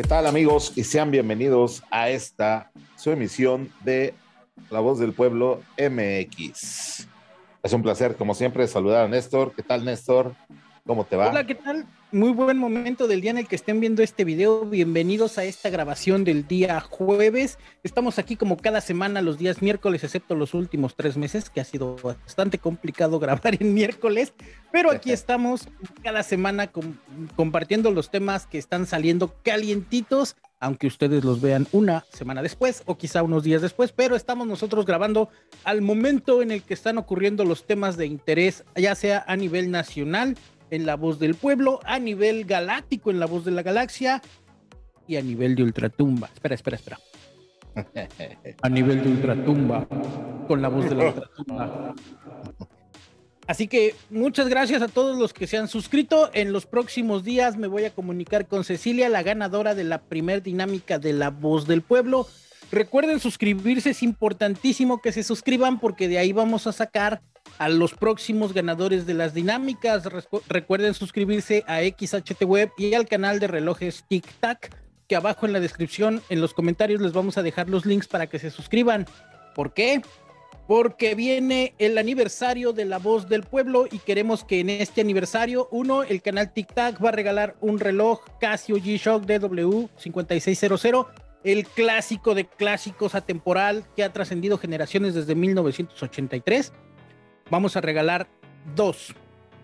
¿Qué tal amigos? Y sean bienvenidos a esta, su emisión de La Voz del Pueblo MX. Es un placer, como siempre, saludar a Néstor. ¿Qué tal, Néstor? ¿Cómo te va? Hola, ¿qué tal? Muy buen momento del día en el que estén viendo este video. Bienvenidos a esta grabación del día jueves. Estamos aquí como cada semana los días miércoles, excepto los últimos tres meses, que ha sido bastante complicado grabar en miércoles. Pero aquí estamos cada semana compartiendo los temas que están saliendo calientitos, aunque ustedes los vean una semana después o quizá unos días después. Pero estamos nosotros grabando al momento en el que están ocurriendo los temas de interés, ya sea a nivel nacional en La Voz del Pueblo, a nivel galáctico en La Voz de la Galaxia y a nivel de Ultratumba. Espera, espera, espera. A nivel de Ultratumba, con la voz de la Ultratumba. Así que muchas gracias a todos los que se han suscrito. En los próximos días me voy a comunicar con Cecilia, la ganadora de la primer dinámica de La Voz del Pueblo. Recuerden suscribirse, es importantísimo que se suscriban porque de ahí vamos a sacar a los próximos ganadores de las dinámicas. Recuerden suscribirse a XHT Web y al canal de relojes Tic Tac, que abajo en la descripción, en los comentarios les vamos a dejar los links para que se suscriban. ¿Por qué? Porque viene el aniversario de La Voz del Pueblo y queremos que en este aniversario, uno, el canal Tic Tac va a regalar un reloj Casio G-Shock DW5600 el clásico de clásicos atemporal que ha trascendido generaciones desde 1983. Vamos a regalar dos,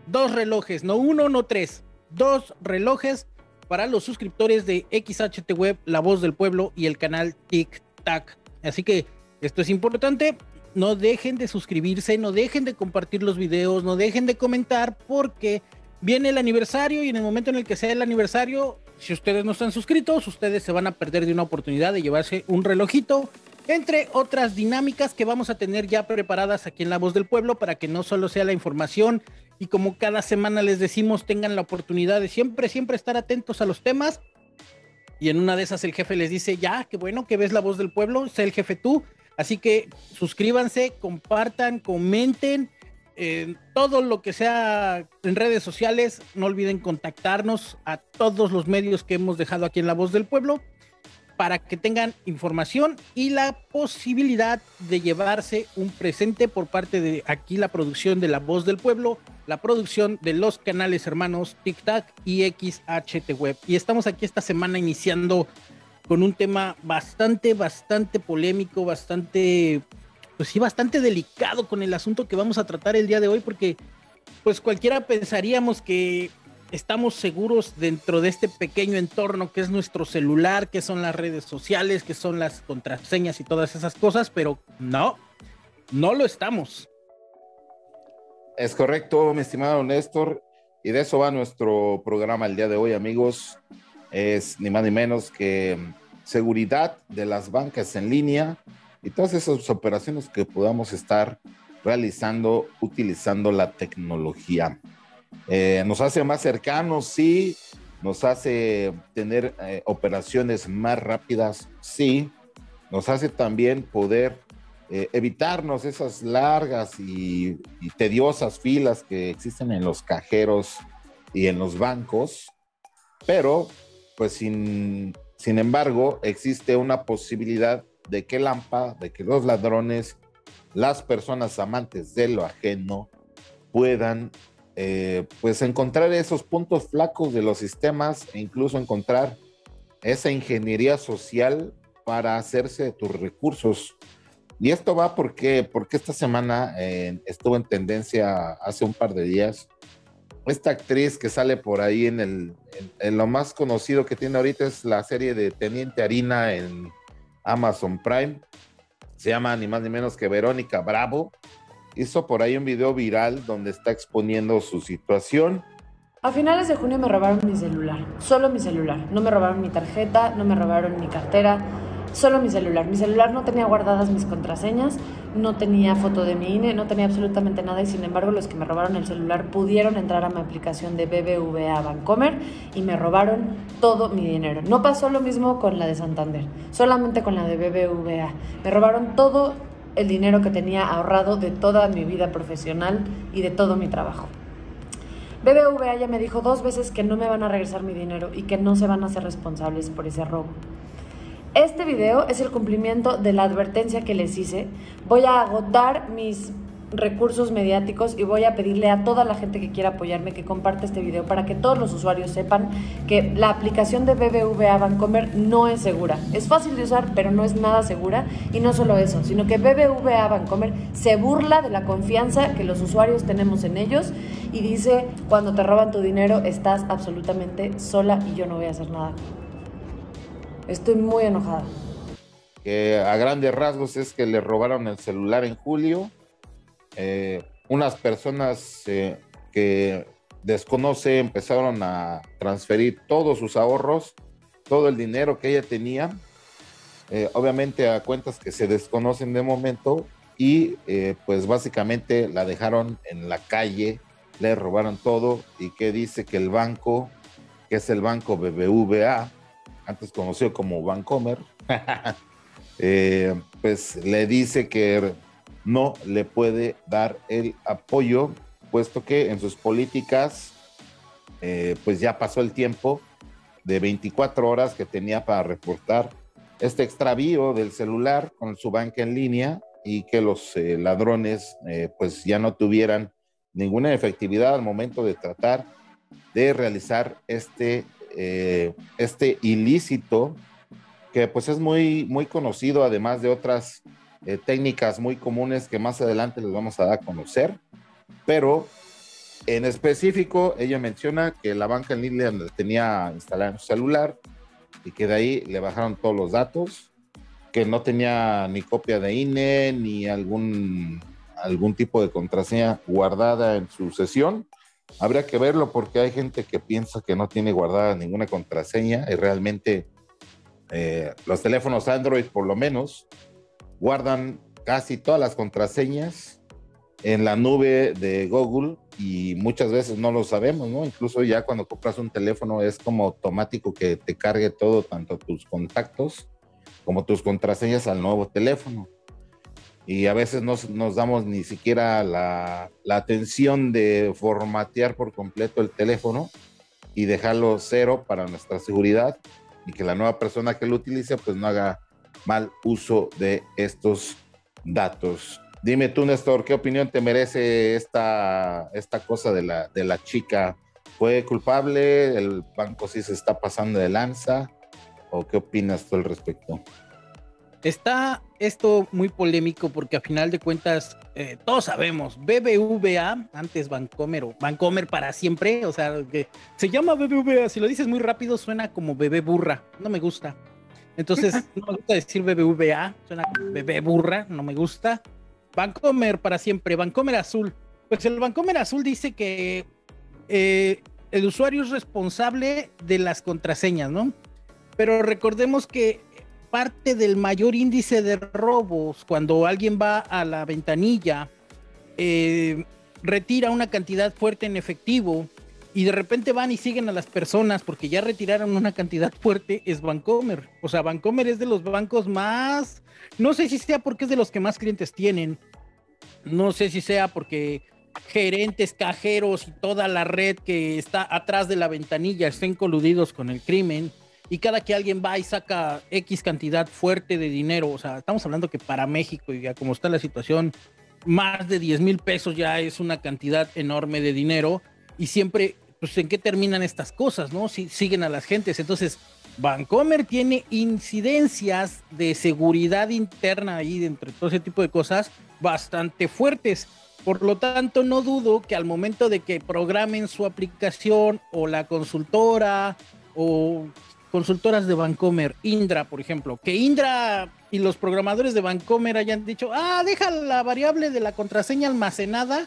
dos relojes, no uno, no tres, dos relojes para los suscriptores de XHT Web, La Voz del Pueblo y el canal Tic Tac. Así que esto es importante. No dejen de suscribirse, no dejen de compartir los videos, no dejen de comentar porque viene el aniversario y en el momento en el que sea el aniversario si ustedes no están suscritos, ustedes se van a perder de una oportunidad de llevarse un relojito, entre otras dinámicas que vamos a tener ya preparadas aquí en La Voz del Pueblo para que no solo sea la información y como cada semana les decimos, tengan la oportunidad de siempre, siempre estar atentos a los temas. Y en una de esas el jefe les dice, ya, qué bueno que ves La Voz del Pueblo, sé el jefe tú. Así que suscríbanse, compartan, comenten todo lo que sea en redes sociales, no olviden contactarnos a todos los medios que hemos dejado aquí en La Voz del Pueblo para que tengan información y la posibilidad de llevarse un presente por parte de aquí la producción de La Voz del Pueblo, la producción de los canales hermanos TikTok y XHT Web. Y estamos aquí esta semana iniciando con un tema bastante, bastante polémico, bastante pues sí, bastante delicado con el asunto que vamos a tratar el día de hoy, porque pues cualquiera pensaríamos que estamos seguros dentro de este pequeño entorno que es nuestro celular, que son las redes sociales, que son las contraseñas y todas esas cosas, pero no, no lo estamos. Es correcto, mi estimado Néstor, y de eso va nuestro programa el día de hoy, amigos. Es ni más ni menos que seguridad de las bancas en línea y todas esas operaciones que podamos estar realizando utilizando la tecnología. Eh, nos hace más cercanos, sí, nos hace tener eh, operaciones más rápidas, sí, nos hace también poder eh, evitarnos esas largas y, y, tediosas filas que existen en los cajeros y en los bancos, pero pues sin, sin embargo existe una posibilidad de que Lampa, de que los ladrones, las personas amantes de lo ajeno puedan eh, pues encontrar esos puntos flacos de los sistemas e incluso encontrar esa ingeniería social para hacerse de tus recursos. Y esto va porque, porque esta semana eh, estuvo en tendencia hace un par de días. Esta actriz que sale por ahí en, el, en lo más conocido que tiene ahorita es la serie de Teniente Harina en Amazon Prime. Se llama ni más ni menos que Verónica Bravo. Hizo por ahí un video viral donde está exponiendo su situación. A finales de junio me robaron mi celular, solo mi celular. No me robaron mi tarjeta, no me robaron mi cartera, solo mi celular. Mi celular no tenía guardadas mis contraseñas, no tenía foto de mi INE, no tenía absolutamente nada y sin embargo los que me robaron el celular pudieron entrar a mi aplicación de BBVA Bancomer y me robaron todo mi dinero. No pasó lo mismo con la de Santander, solamente con la de BBVA. Me robaron todo el dinero que tenía ahorrado de toda mi vida profesional y de todo mi trabajo. BBVA ya me dijo dos veces que no me van a regresar mi dinero y que no se van a hacer responsables por ese robo. Este video es el cumplimiento de la advertencia que les hice. Voy a agotar mis recursos mediáticos y voy a pedirle a toda la gente que quiera apoyarme que comparte este video para que todos los usuarios sepan que la aplicación de BBVA Bancomer no es segura. Es fácil de usar, pero no es nada segura. Y no solo eso, sino que BBVA Bancomer se burla de la confianza que los usuarios tenemos en ellos y dice, cuando te roban tu dinero estás absolutamente sola y yo no voy a hacer nada. Estoy muy enojada. A grandes rasgos es que le robaron el celular en julio eh, unas personas eh, que desconoce empezaron a transferir todos sus ahorros, todo el dinero que ella tenía, eh, obviamente a cuentas que se desconocen de momento y pues básicamente la dejaron en la calle, le robaron todo y que dice que el banco, que es el banco BBVA, antes conocido como Bancomer, pues le dice que no le puede dar el apoyo, puesto que en sus políticas, eh, pues ya pasó el tiempo de 24 horas que tenía para reportar este extravío del celular con su banca en línea y que los eh, ladrones eh, pues ya no tuvieran ninguna efectividad al momento de tratar de realizar este, este ilícito que pues es muy, muy conocido además de otras eh, técnicas muy comunes que más adelante les vamos a dar a conocer, pero en específico ella menciona que la banca en línea tenía instalada en su celular y que de ahí le bajaron todos los datos, que no tenía ni copia de INE ni algún, algún tipo de contraseña guardada en su sesión. Habría que verlo porque hay gente que piensa que no tiene guardada ninguna contraseña y realmente eh, los teléfonos Android por lo menos guardan casi todas las contraseñas en la nube de Google y muchas veces no lo sabemos, ¿no? Incluso ya cuando compras un teléfono es como automático que te cargue todo, tanto tus contactos como tus contraseñas al nuevo teléfono. Y a veces no nos damos ni siquiera la, atención de formatear por completo el teléfono y dejarlo cero para nuestra seguridad y que la nueva persona que lo utilice pues no haga mal uso de estos datos. Dime tú, Néstor, ¿qué opinión te merece esta, esta cosa de la, de la chica? ¿Fue culpable? ¿El banco sí se está pasando de lanza? ¿O qué opinas tú al respecto? Está esto muy polémico porque a final de cuentas eh, todos sabemos, BBVA, antes Bancomer o Bancomer para siempre, o sea, que se llama BBVA, si lo dices muy rápido suena como bebé burra, no me gusta. Entonces, no me gusta decir BBVA, suena bebé burra, no me gusta. Bancomer para siempre, Bancomer azul. Pues el Bancomer azul dice que eh, el usuario es responsable de las contraseñas, ¿no? Pero recordemos que parte del mayor índice de robos cuando alguien va a la ventanilla, eh, retira una cantidad fuerte en efectivo y de repente van y siguen a las personas porque ya retiraron una cantidad fuerte, es Bancomer. O sea, Bancomer es de los bancos más, no sé si sea porque es de los que más clientes tienen, no sé si sea porque gerentes, cajeros y toda la red que está atrás de la ventanilla estén coludidos con el crimen. Y cada que alguien va y saca X cantidad fuerte de dinero, o sea, estamos hablando que para México y ya como está la situación, más de 10 mil pesos ya es una cantidad enorme de dinero y siempre pues en qué terminan estas cosas, ¿no? Si siguen a las gentes. Entonces, Vancomer tiene incidencias de seguridad interna ahí dentro de todo ese tipo de cosas bastante fuertes. Por lo tanto, no dudo que al momento de que programen su aplicación o la consultora o consultoras de Vancomer, Indra, por ejemplo, que Indra y los programadores de Vancomer hayan dicho, ah, deja la variable de la contraseña almacenada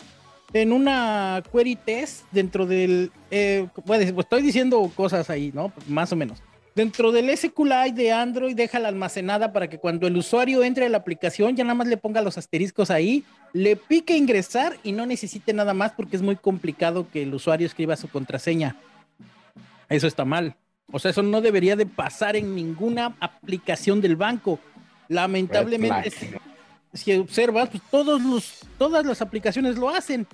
en una query test dentro del, eh, pues estoy diciendo cosas ahí, ¿no? Más o menos. Dentro del SQLite de Android, deja la almacenada para que cuando el usuario entre a la aplicación ya nada más le ponga los asteriscos ahí, le pique ingresar y no necesite nada más porque es muy complicado que el usuario escriba su contraseña. Eso está mal. O sea, eso no debería de pasar en ninguna aplicación del banco. Lamentablemente, si observas, pues todos los, todas las aplicaciones lo hacen.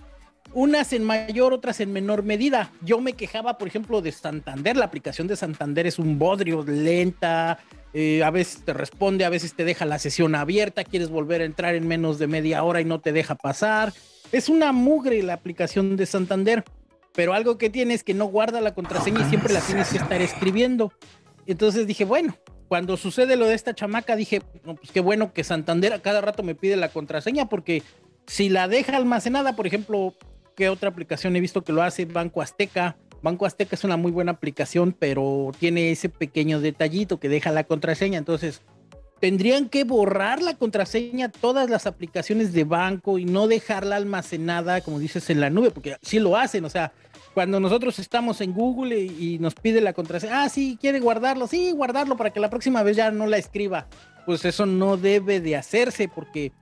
unas en mayor, otras en menor medida. Yo me quejaba, por ejemplo, de Santander. La aplicación de Santander es un bodrio, lenta, eh, a veces te responde, a veces te deja la sesión abierta, quieres volver a entrar en menos de media hora y no te deja pasar. Es una mugre la aplicación de Santander, pero algo que tiene es que no guarda la contraseña y siempre la tienes que estar escribiendo. Entonces dije, bueno, cuando sucede lo de esta chamaca, dije, no, pues qué bueno que Santander a cada rato me pide la contraseña, porque si la deja almacenada, por ejemplo, ¿qué otra aplicación he visto que lo hace? Banco Azteca. Banco Azteca es una muy buena aplicación, pero tiene ese pequeño detallito que deja la contraseña. Entonces, tendrían que borrar la contraseña todas las aplicaciones de banco y no dejarla almacenada, como dices, en la nube, porque sí lo hacen. O sea, cuando nosotros estamos en Google y, nos pide la contraseña, ah, sí, quiere guardarlo, sí, guardarlo para que la próxima vez ya no la escriba. Pues eso no debe de hacerse porque,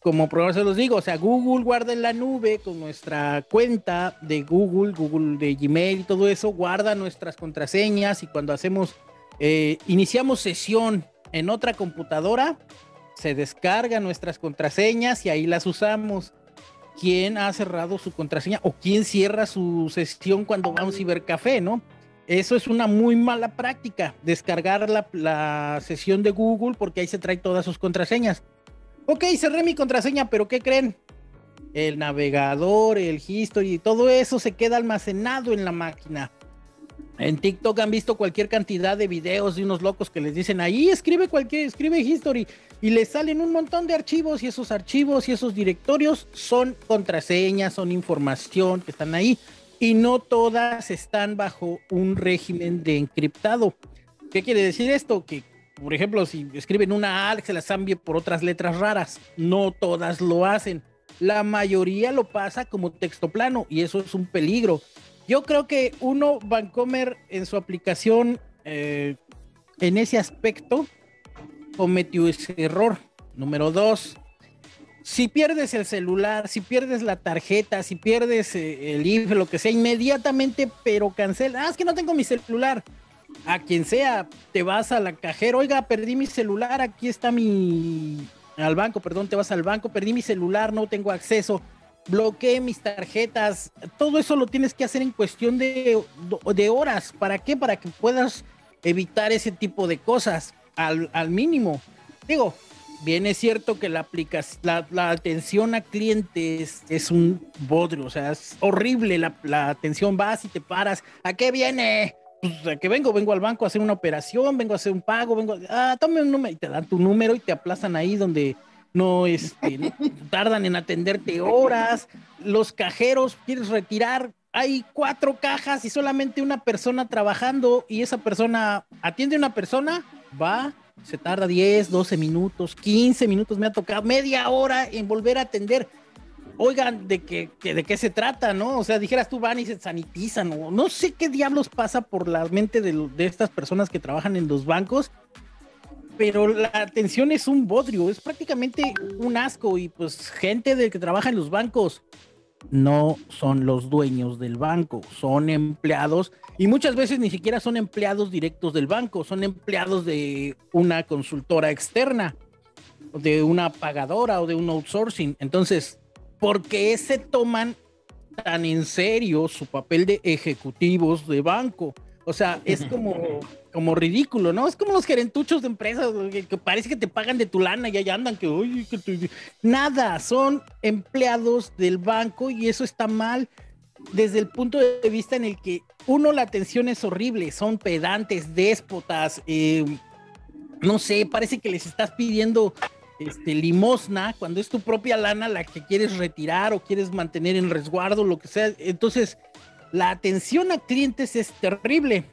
como programador se los digo, o sea, Google guarda en la nube con nuestra cuenta de Google, Google de Gmail y todo eso, guarda nuestras contraseñas y cuando hacemos, eh, iniciamos sesión en otra computadora, se descargan nuestras contraseñas y ahí las usamos quién ha cerrado su contraseña o quién cierra su sesión cuando va a un cibercafé, ¿no? Eso es una muy mala práctica, descargar la, sesión de Google porque ahí se trae todas sus contraseñas. Ok, cerré mi contraseña, pero ¿qué creen? El navegador, el history, todo eso se queda almacenado en la máquina. En TikTok han visto cualquier cantidad de videos de unos locos que les dicen ahí escribe cualquier, escribe history y les salen un montón de archivos y esos archivos y esos directorios son contraseñas, son información que están ahí y no todas están bajo un régimen de encriptado. ¿Qué quiere decir esto? Que, por ejemplo, si escriben una A, se las cambie por otras letras raras. No todas lo hacen. La mayoría lo pasa como texto plano y eso es un peligro. Yo creo que uno, Vancomer, en su aplicación, eh, en ese aspecto, cometió ese error. Número dos, si pierdes el celular, si pierdes la tarjeta, si pierdes eh, el IFE, lo que sea, inmediatamente, pero cancela. Ah, es que no tengo mi celular. A quien sea, te vas a la cajera, oiga, perdí mi celular, aquí está mi... Al banco, perdón, te vas al banco, perdí mi celular, no tengo acceso bloqueé mis tarjetas, todo eso lo tienes que hacer en cuestión de, de horas. ¿Para qué? Para que puedas evitar ese tipo de cosas al, mínimo. Digo, bien es cierto que la, la, atención a clientes es un bodrio, o sea, es horrible la, la atención, vas y te paras, ¿a qué viene? Pues a qué vengo, vengo al banco a hacer una operación, vengo a hacer un pago, vengo, a, ah, tome un número y te dan tu número y te aplazan ahí donde no, este, tardan en atenderte horas, los cajeros quieres retirar, hay cuatro cajas y solamente una persona trabajando y esa persona atiende a una persona, va, se tarda 10, 12 minutos, 15 minutos, me ha tocado media hora en volver a atender. Oigan, ¿de qué, de qué se trata, no? O sea, dijeras tú van y se sanitizan, o no sé qué diablos pasa por la mente de estas personas que trabajan en los bancos, pero la atención es un bodrio, es prácticamente un asco y pues gente de que trabaja en los bancos no son los dueños del banco, son empleados y muchas veces ni siquiera son empleados directos del banco, son empleados de una consultora externa, de una pagadora o de un outsourcing. Entonces, ¿por qué se toman tan en serio su papel de ejecutivos de banco? O sea, es como, como ridículo, ¿no? Es como los gerentuchos de empresas que, parece que te pagan de tu lana y allá andan que, oye, que nada, son empleados del banco y eso está mal desde el punto de vista en el que uno la atención es horrible, son pedantes, déspotas, eh, no sé, parece que les estás pidiendo este, limosna cuando es tu propia lana la que quieres retirar o quieres mantener en resguardo, lo que sea. Entonces, la atención a clientes es terrible.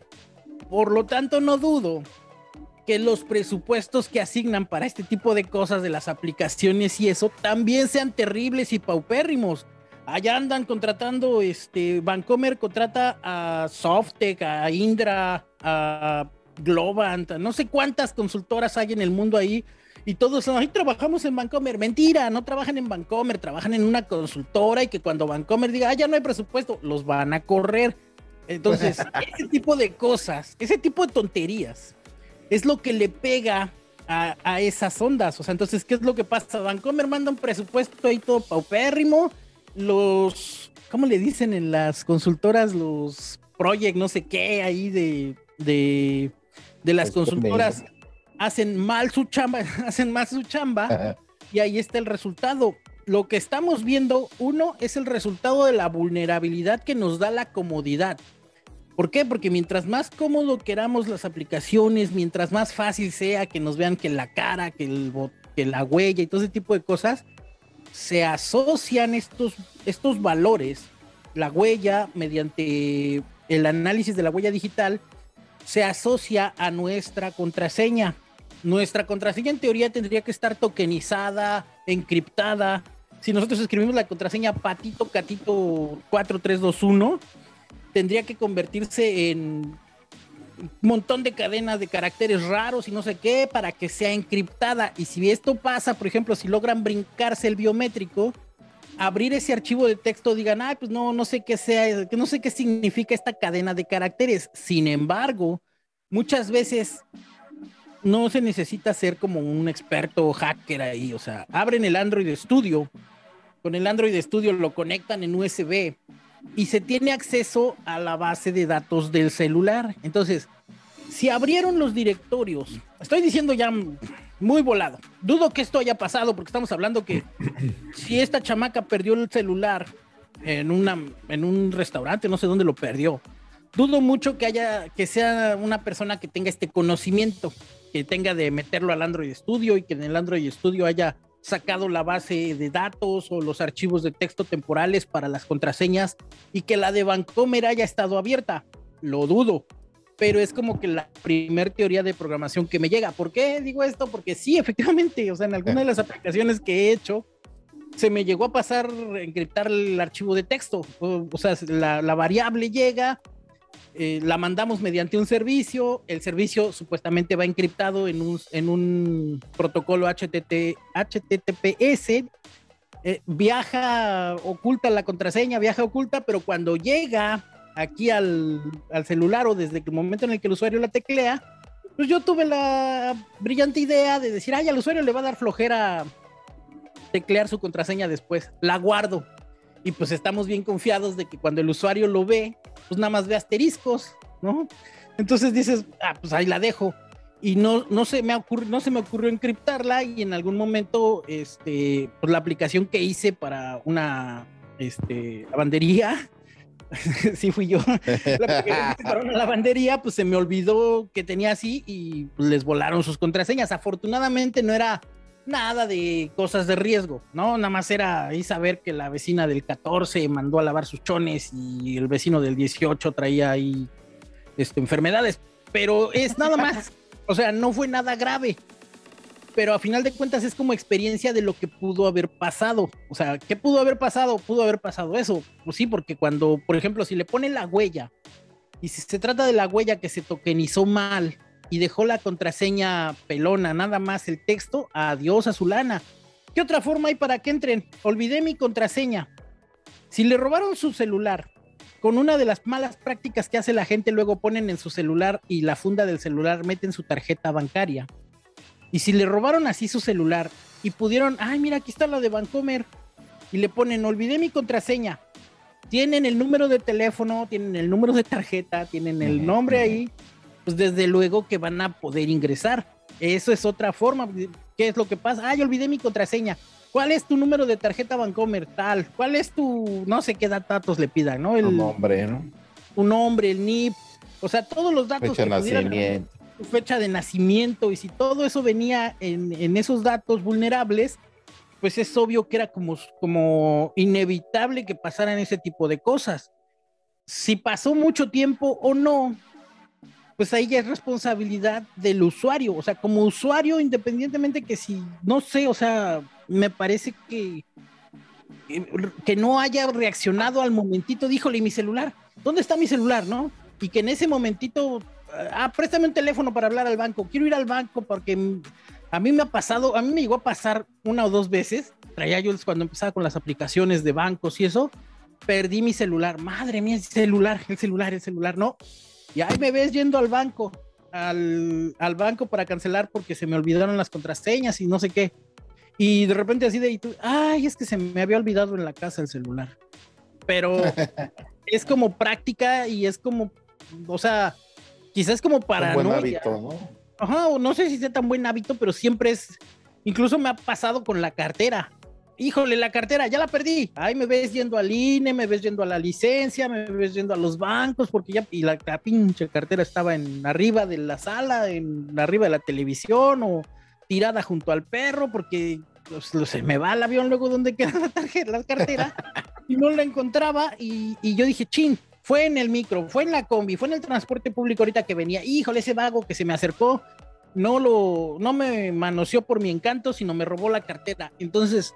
Por lo tanto, no dudo que los presupuestos que asignan para este tipo de cosas de las aplicaciones y eso también sean terribles y paupérrimos. Allá andan contratando, este, Vancomer contrata a Softec, a Indra, a Globant, no sé cuántas consultoras hay en el mundo ahí y todos, ahí trabajamos en Vancomer. Mentira, no trabajan en Vancomer, trabajan en una consultora y que cuando Vancomer diga, ah, ya no hay presupuesto, los van a correr. Entonces, ese tipo de cosas, ese tipo de tonterías, es lo que le pega a, esas ondas. O sea, entonces, ¿qué es lo que pasa? Vancomer manda un presupuesto ahí todo paupérrimo los, ¿cómo le dicen en las consultoras? Los project, no sé qué, ahí de, de, de las consultoras hacen mal su chamba, hacen mal su chamba y ahí está el resultado. Lo que estamos viendo, uno, es el resultado de la vulnerabilidad que nos da la comodidad. ¿Por qué? Porque mientras más cómodo queramos las aplicaciones, mientras más fácil sea que nos vean que la cara, que, el, que la huella y todo ese tipo de cosas, se asocian estos, estos valores, la huella mediante el análisis de la huella digital, se asocia a nuestra contraseña. Nuestra contraseña en teoría tendría que estar tokenizada, encriptada. Si nosotros escribimos la contraseña patito catito 4321, tendría que convertirse en un montón de cadenas de caracteres raros y no sé qué para que sea encriptada. Y si esto pasa, por ejemplo, si logran brincarse el biométrico, abrir ese archivo de texto, digan, ah, pues no, no sé qué sea, no sé qué significa esta cadena de caracteres. Sin embargo, muchas veces no se necesita ser como un experto hacker ahí. O sea, abren el Android Studio, con el Android Studio lo conectan en USB y se tiene acceso a la base de datos del celular. Entonces, si abrieron los directorios, estoy diciendo ya muy volado, dudo que esto haya pasado porque estamos hablando que si esta chamaca perdió el celular en, una, en un restaurante, no sé dónde lo perdió, dudo mucho que haya, que sea una persona que tenga este conocimiento, que tenga de meterlo al Android Studio y que en el Android Studio haya sacado la base de datos o los archivos de texto temporales para las contraseñas y que la de Vancomer haya estado abierta. Lo dudo, pero es como que la primer teoría de programación que me llega. ¿Por qué digo esto? Porque sí, efectivamente, o sea, en alguna de las aplicaciones que he hecho, se me llegó a pasar encriptar el archivo de texto. O, sea, la, la, variable llega, eh, la mandamos mediante un servicio, el servicio supuestamente va encriptado en un, en un protocolo HTT, HTTPS, eh, viaja oculta la contraseña, viaja oculta, pero cuando llega aquí al, al, celular o desde el momento en el que el usuario la teclea, pues yo tuve la brillante idea de decir, ay, al usuario le va a dar flojera teclear su contraseña después, la guardo. Y pues estamos bien confiados de que cuando el usuario lo ve, pues nada más ve asteriscos, ¿no? Entonces dices, ah, pues ahí la dejo. Y no, no, se me ocurrió, no se me ocurrió encriptarla y en algún momento, este, pues la aplicación que hice para una este, lavandería, sí fui yo, la para una lavandería, pues se me olvidó que tenía así y pues, les volaron sus contraseñas. Afortunadamente no era nada de cosas de riesgo, ¿no? Nada más era ahí saber que la vecina del 14 mandó a lavar sus chones y el vecino del 18 traía ahí este, enfermedades, pero es nada más, o sea, no fue nada grave, pero a final de cuentas es como experiencia de lo que pudo haber pasado, o sea, ¿qué pudo haber pasado? Pudo haber pasado eso, pues sí, porque cuando, por ejemplo, si le pone la huella, y si se trata de la huella que se tokenizó mal, y dejó la contraseña pelona, nada más el texto, adiós a su lana. ¿Qué otra forma hay para que entren? Olvidé mi contraseña. Si le robaron su celular, con una de las malas prácticas que hace la gente, luego ponen en su celular y la funda del celular meten su tarjeta bancaria. Y si le robaron así su celular y pudieron, ay, mira, aquí está la de Bancomer, y le ponen, olvidé mi contraseña. Tienen el número de teléfono, tienen el número de tarjeta, tienen el nombre ahí, pues desde luego que van a poder ingresar. Eso es otra forma. ¿Qué es lo que pasa? Ah, yo olvidé mi contraseña. ¿Cuál es tu número de tarjeta Bancomer? Tal. ¿Cuál es tu, no sé qué datos le pidan, ¿no? El, nombre, ¿no? Tu nombre, el NIP. O sea, todos los datos. Fecha de nacimiento. Tu fecha de nacimiento. Y si todo eso venía en, en, esos datos vulnerables, pues es obvio que era como, como inevitable que pasaran ese tipo de cosas. Si pasó mucho tiempo o no, pues ahí ya es responsabilidad del usuario. O sea, como usuario, independientemente que si, no sé, o sea, me parece que, que no haya reaccionado al momentito, díjole, mi celular? ¿Dónde está mi celular, no? Y que en ese momentito, ah, préstame un teléfono para hablar al banco, quiero ir al banco porque a mí me ha pasado, a mí me llegó a pasar una o dos veces, traía yo cuando empezaba con las aplicaciones de bancos y eso, perdí mi celular, madre mía, el celular, el celular, el celular, no, y ahí me ves yendo al banco, al, banco para cancelar porque se me olvidaron las contraseñas y no sé qué. Y de repente así de, y tú, ay, es que se me había olvidado en la casa el celular. Pero es como práctica y es como, o sea, quizás como para... Un buen hábito, ¿no? Ajá, no sé si sea tan buen hábito, pero siempre es, incluso me ha pasado con la cartera. Híjole, la cartera, ya la perdí. Ay, me ves yendo al INE, me ves yendo a la licencia, me ves yendo a los bancos, porque ya, y la, pinche cartera estaba en arriba de la sala, en arriba de la televisión, o tirada junto al perro, porque pues, se me va el avión luego donde queda la tarjeta, la cartera, y no la encontraba, y, y yo dije, chin, fue en el micro, fue en la combi, fue en el transporte público ahorita que venía, híjole, ese vago que se me acercó, no lo, no me manoseó por mi encanto, sino me robó la cartera. Entonces,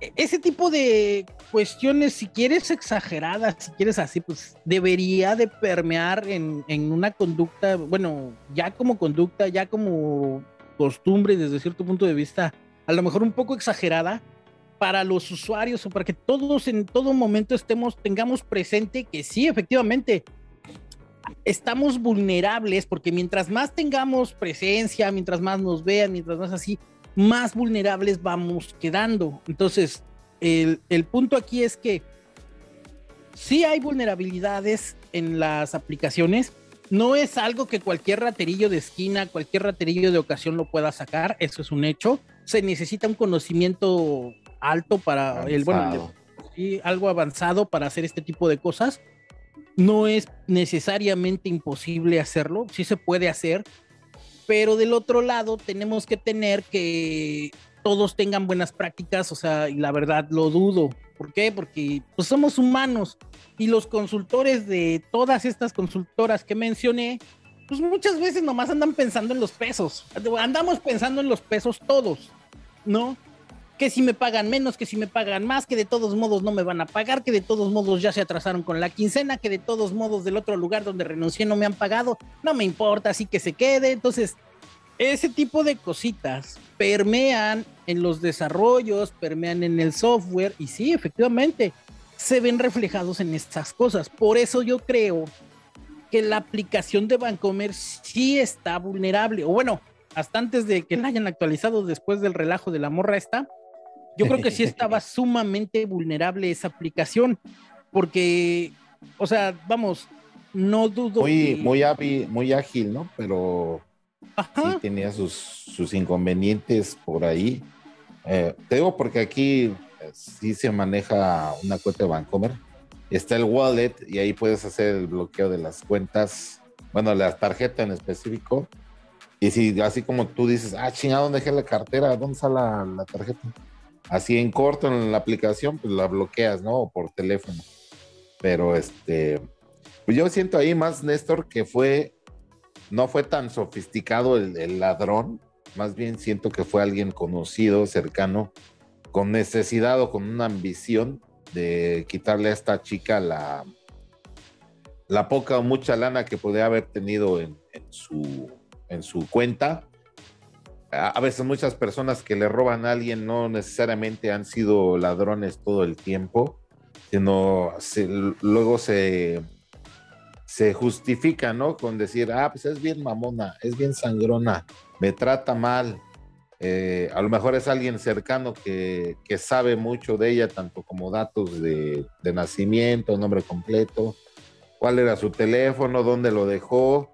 e-, ese tipo de cuestiones, si quieres exageradas, si quieres así, pues debería de permear en, en una conducta, bueno, ya como conducta, ya como costumbre desde cierto punto de vista, a lo mejor un poco exagerada, para los usuarios o para que todos en todo momento estemos, tengamos presente que sí, efectivamente, estamos vulnerables porque mientras más tengamos presencia, mientras más nos vean, mientras más así, más vulnerables vamos quedando. Entonces, el, el punto aquí es que sí hay vulnerabilidades en las aplicaciones. No es algo que cualquier raterillo de esquina, cualquier raterillo de ocasión lo pueda sacar, eso es un hecho. Se necesita un conocimiento alto para el, bueno, algo avanzado para hacer este tipo de cosas. No es necesariamente imposible hacerlo, sí se puede hacer, pero del otro lado tenemos que tener que todos tengan buenas prácticas, o sea, y la verdad lo dudo. ¿Por qué? Porque pues, somos humanos y los consultores de todas estas consultoras que mencioné, pues muchas veces nomás andan pensando en los pesos. Andamos pensando en los pesos todos, ¿no? Que si me pagan menos, que si me pagan más, que de todos modos no me van a pagar, que de todos modos ya se atrasaron con la quincena, que de todos modos del otro lugar donde renuncié no me han pagado, no me importa, así que se quede. Entonces, ese tipo de cositas permean en los desarrollos, permean en el software y sí, efectivamente, se ven reflejados en estas cosas. Por eso yo creo que la aplicación de Bancomer sí está vulnerable, o bueno, hasta antes de que la hayan actualizado después del relajo de la morra esta, yo creo que sí estaba sumamente vulnerable esa aplicación, porque, o sea, vamos, no dudo. Muy, muy, ágil, muy ágil, ¿no? Pero sí tenía sus, sus inconvenientes por ahí. Eh, te digo porque aquí eh, sí se maneja una cuenta de Bancomer. Está el wallet y ahí puedes hacer el bloqueo de las cuentas, bueno, la tarjeta en específico. Y si así como tú dices, ah, chingado, ¿dónde dejé la cartera? ¿Dónde está la, la tarjeta? Así en corto en la aplicación, pues la bloqueas, ¿no? O por teléfono. Pero este, pues yo siento ahí más, Néstor, que fue, no fue tan sofisticado el, ladrón, más bien siento que fue alguien conocido, cercano, con necesidad o con una ambición de quitarle a esta chica la, la poca o mucha lana que podía haber tenido en, su, en su cuenta a veces muchas personas que le roban a alguien no necesariamente han sido ladrones todo el tiempo, sino luego se, se justifica, ¿no? Con decir, ah, pues es bien mamona, es bien sangrona, me trata mal. Eh, a lo mejor es alguien cercano que, sabe mucho de ella, tanto como datos de, de nacimiento, nombre completo, cuál era su teléfono, dónde lo dejó,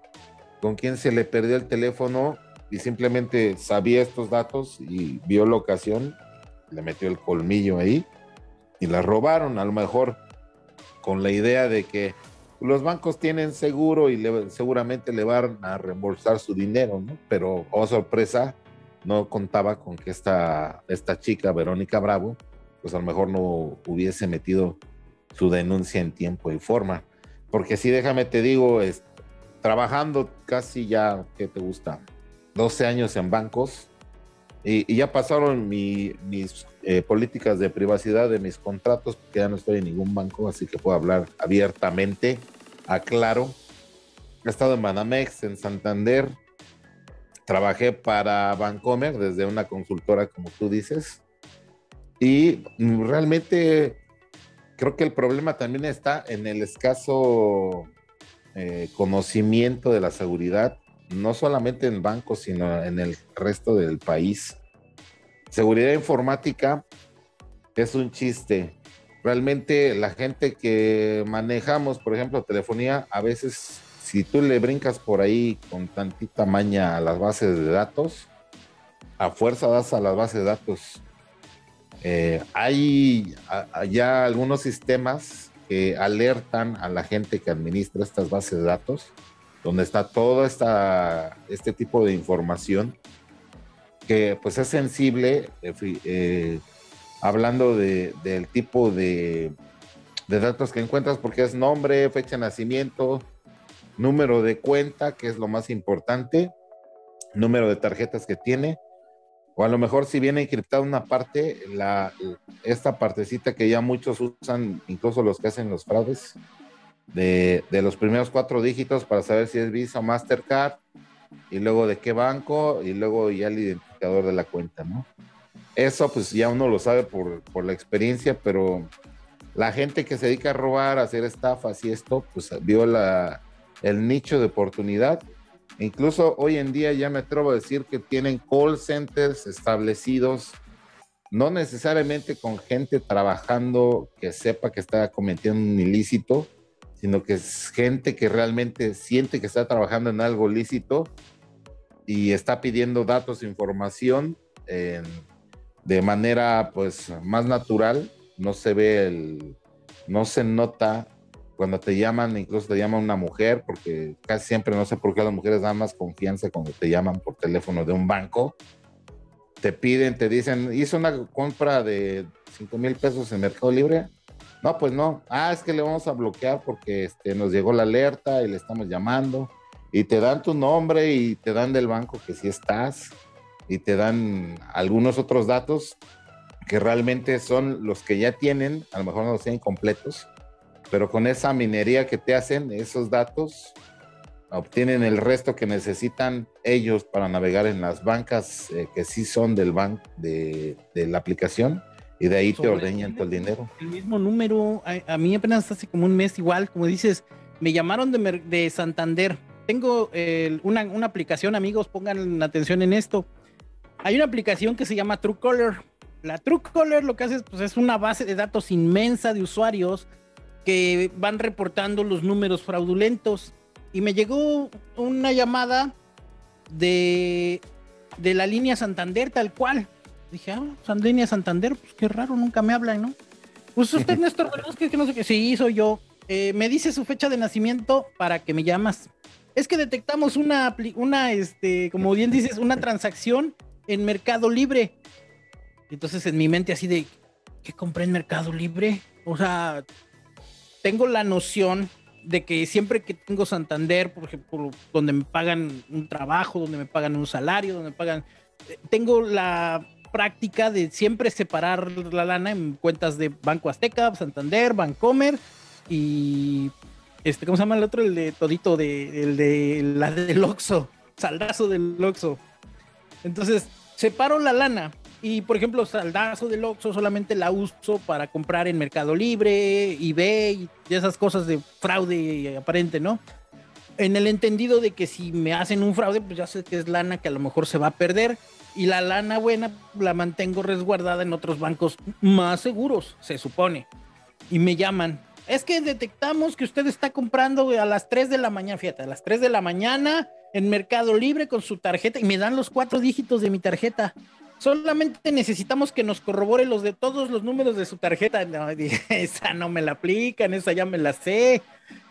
con quién se le perdió el teléfono y simplemente sabía estos datos y vio la ocasión, le metió el colmillo ahí y la robaron, a lo mejor con la idea de que los bancos tienen seguro y seguramente le van a reembolsar su dinero, ¿no? Pero, oh sorpresa, no contaba con que esta, esta chica, Verónica Bravo, pues a lo mejor no hubiese metido su denuncia en tiempo y forma. Porque sí, déjame te digo, es, trabajando casi ya, ¿qué te gusta? 12 años en bancos y, ya pasaron mis eh, políticas de privacidad de mis contratos, porque ya no estoy en ningún banco, así que puedo hablar abiertamente, aclaro. He estado en Banamex, en Santander, trabajé para Bancomer desde una consultora, como tú dices, y realmente creo que el problema también está en el escaso eh, conocimiento de la seguridad no solamente en bancos, sino en el resto del país. seguridad informática es un chiste. Realmente la gente que manejamos, por ejemplo, telefonía, a veces si tú le brincas por ahí con tantita maña a las bases de datos, a fuerza das a las bases de datos. Eh, hay ya algunos sistemas que alertan a la gente que administra estas bases de datos, donde está todo esta, este tipo de información que pues es sensible, eh, hablando de, del tipo de, datos que encuentras, porque es nombre, fecha de nacimiento, número de cuenta, que es lo más importante, número de tarjetas que tiene, o a lo mejor si viene encriptada una parte, esta partecita que ya muchos usan, incluso los que hacen los fraudes, de, los primeros cuatro dígitos para saber si es Visa o Mastercard, y luego de qué banco, y luego ya el identificador de la cuenta, ¿no? Eso pues ya uno lo sabe por, por la experiencia, pero la gente que se dedica a robar, a hacer estafas y esto, pues vio la, el nicho de oportunidad. Incluso hoy en día ya me atrevo a decir que tienen call centers establecidos, no necesariamente con gente trabajando que sepa que está cometiendo un ilícito, sino que es gente que realmente siente que está trabajando en algo lícito y está pidiendo datos, información de manera pues más natural. No se ve el, no se nota cuando te llaman, incluso te llama una mujer, porque casi siempre no sé por qué las mujeres dan más confianza cuando te llaman por teléfono de un banco. Te piden, te dicen, hizo una compra de 5 mil pesos en Mercado Libre. No, pues no. Ah, es que le vamos a bloquear porque este, nos llegó la alerta y le estamos llamando. Y te dan tu nombre y te dan del banco que sí estás. Y te dan algunos otros datos que realmente son los que ya tienen, a lo mejor no los tienen completos, pero con esa minería que te hacen, esos datos, obtienen el resto que necesitan ellos para navegar en las bancas eh, que sí son del banco de, la aplicación y de ahí te ordeñan todo el dinero. El mismo número, a, mí apenas hace como un mes igual, como dices, me llamaron de, de Santander. Tengo una, una, aplicación, amigos, pongan atención en esto. Hay una aplicación que se llama Truecaller. La Truecaller lo que hace pues, es una base de datos inmensa de usuarios que van reportando los números fraudulentos. Y me llegó una llamada de, de la línea Santander, tal cual. Dije, ah, línea Santander, pues qué raro, nunca me hablan, ¿no? Pues usted, Néstor Velázquez, que no sé qué. Sí, soy yo. Eh, me dice su fecha de nacimiento para que me llamas. Es que detectamos una, una, este, como bien dices, una transacción en Mercado Libre. Entonces en mi mente así de, ¿qué compré en Mercado Libre? O sea, tengo la noción de que siempre que tengo Santander, por ejemplo, donde me pagan un trabajo, donde me pagan un salario, donde me pagan, eh, tengo la práctica de siempre separar la lana en cuentas de Banco Azteca, Santander, Bancomer y este, ¿cómo se llama el otro? El de todito de, el de la del Oxxo, saldazo del Oxxo. Entonces, separo la lana y por ejemplo, saldazo del Oxxo solamente la uso para comprar en Mercado Libre, eBay y esas cosas de fraude aparente, ¿no? En el entendido de que si me hacen un fraude, pues ya sé que es lana que a lo mejor se va a perder y la lana buena la mantengo resguardada en otros bancos más seguros, se supone. Y me llaman. Es que detectamos que usted está comprando a las 3 de la mañana, fíjate, a las 3 de la mañana en Mercado Libre con su tarjeta y me dan los cuatro dígitos de mi tarjeta. Solamente necesitamos que nos corrobore los de todos los números de su tarjeta. Esa no me la aplican, esa ya me la sé.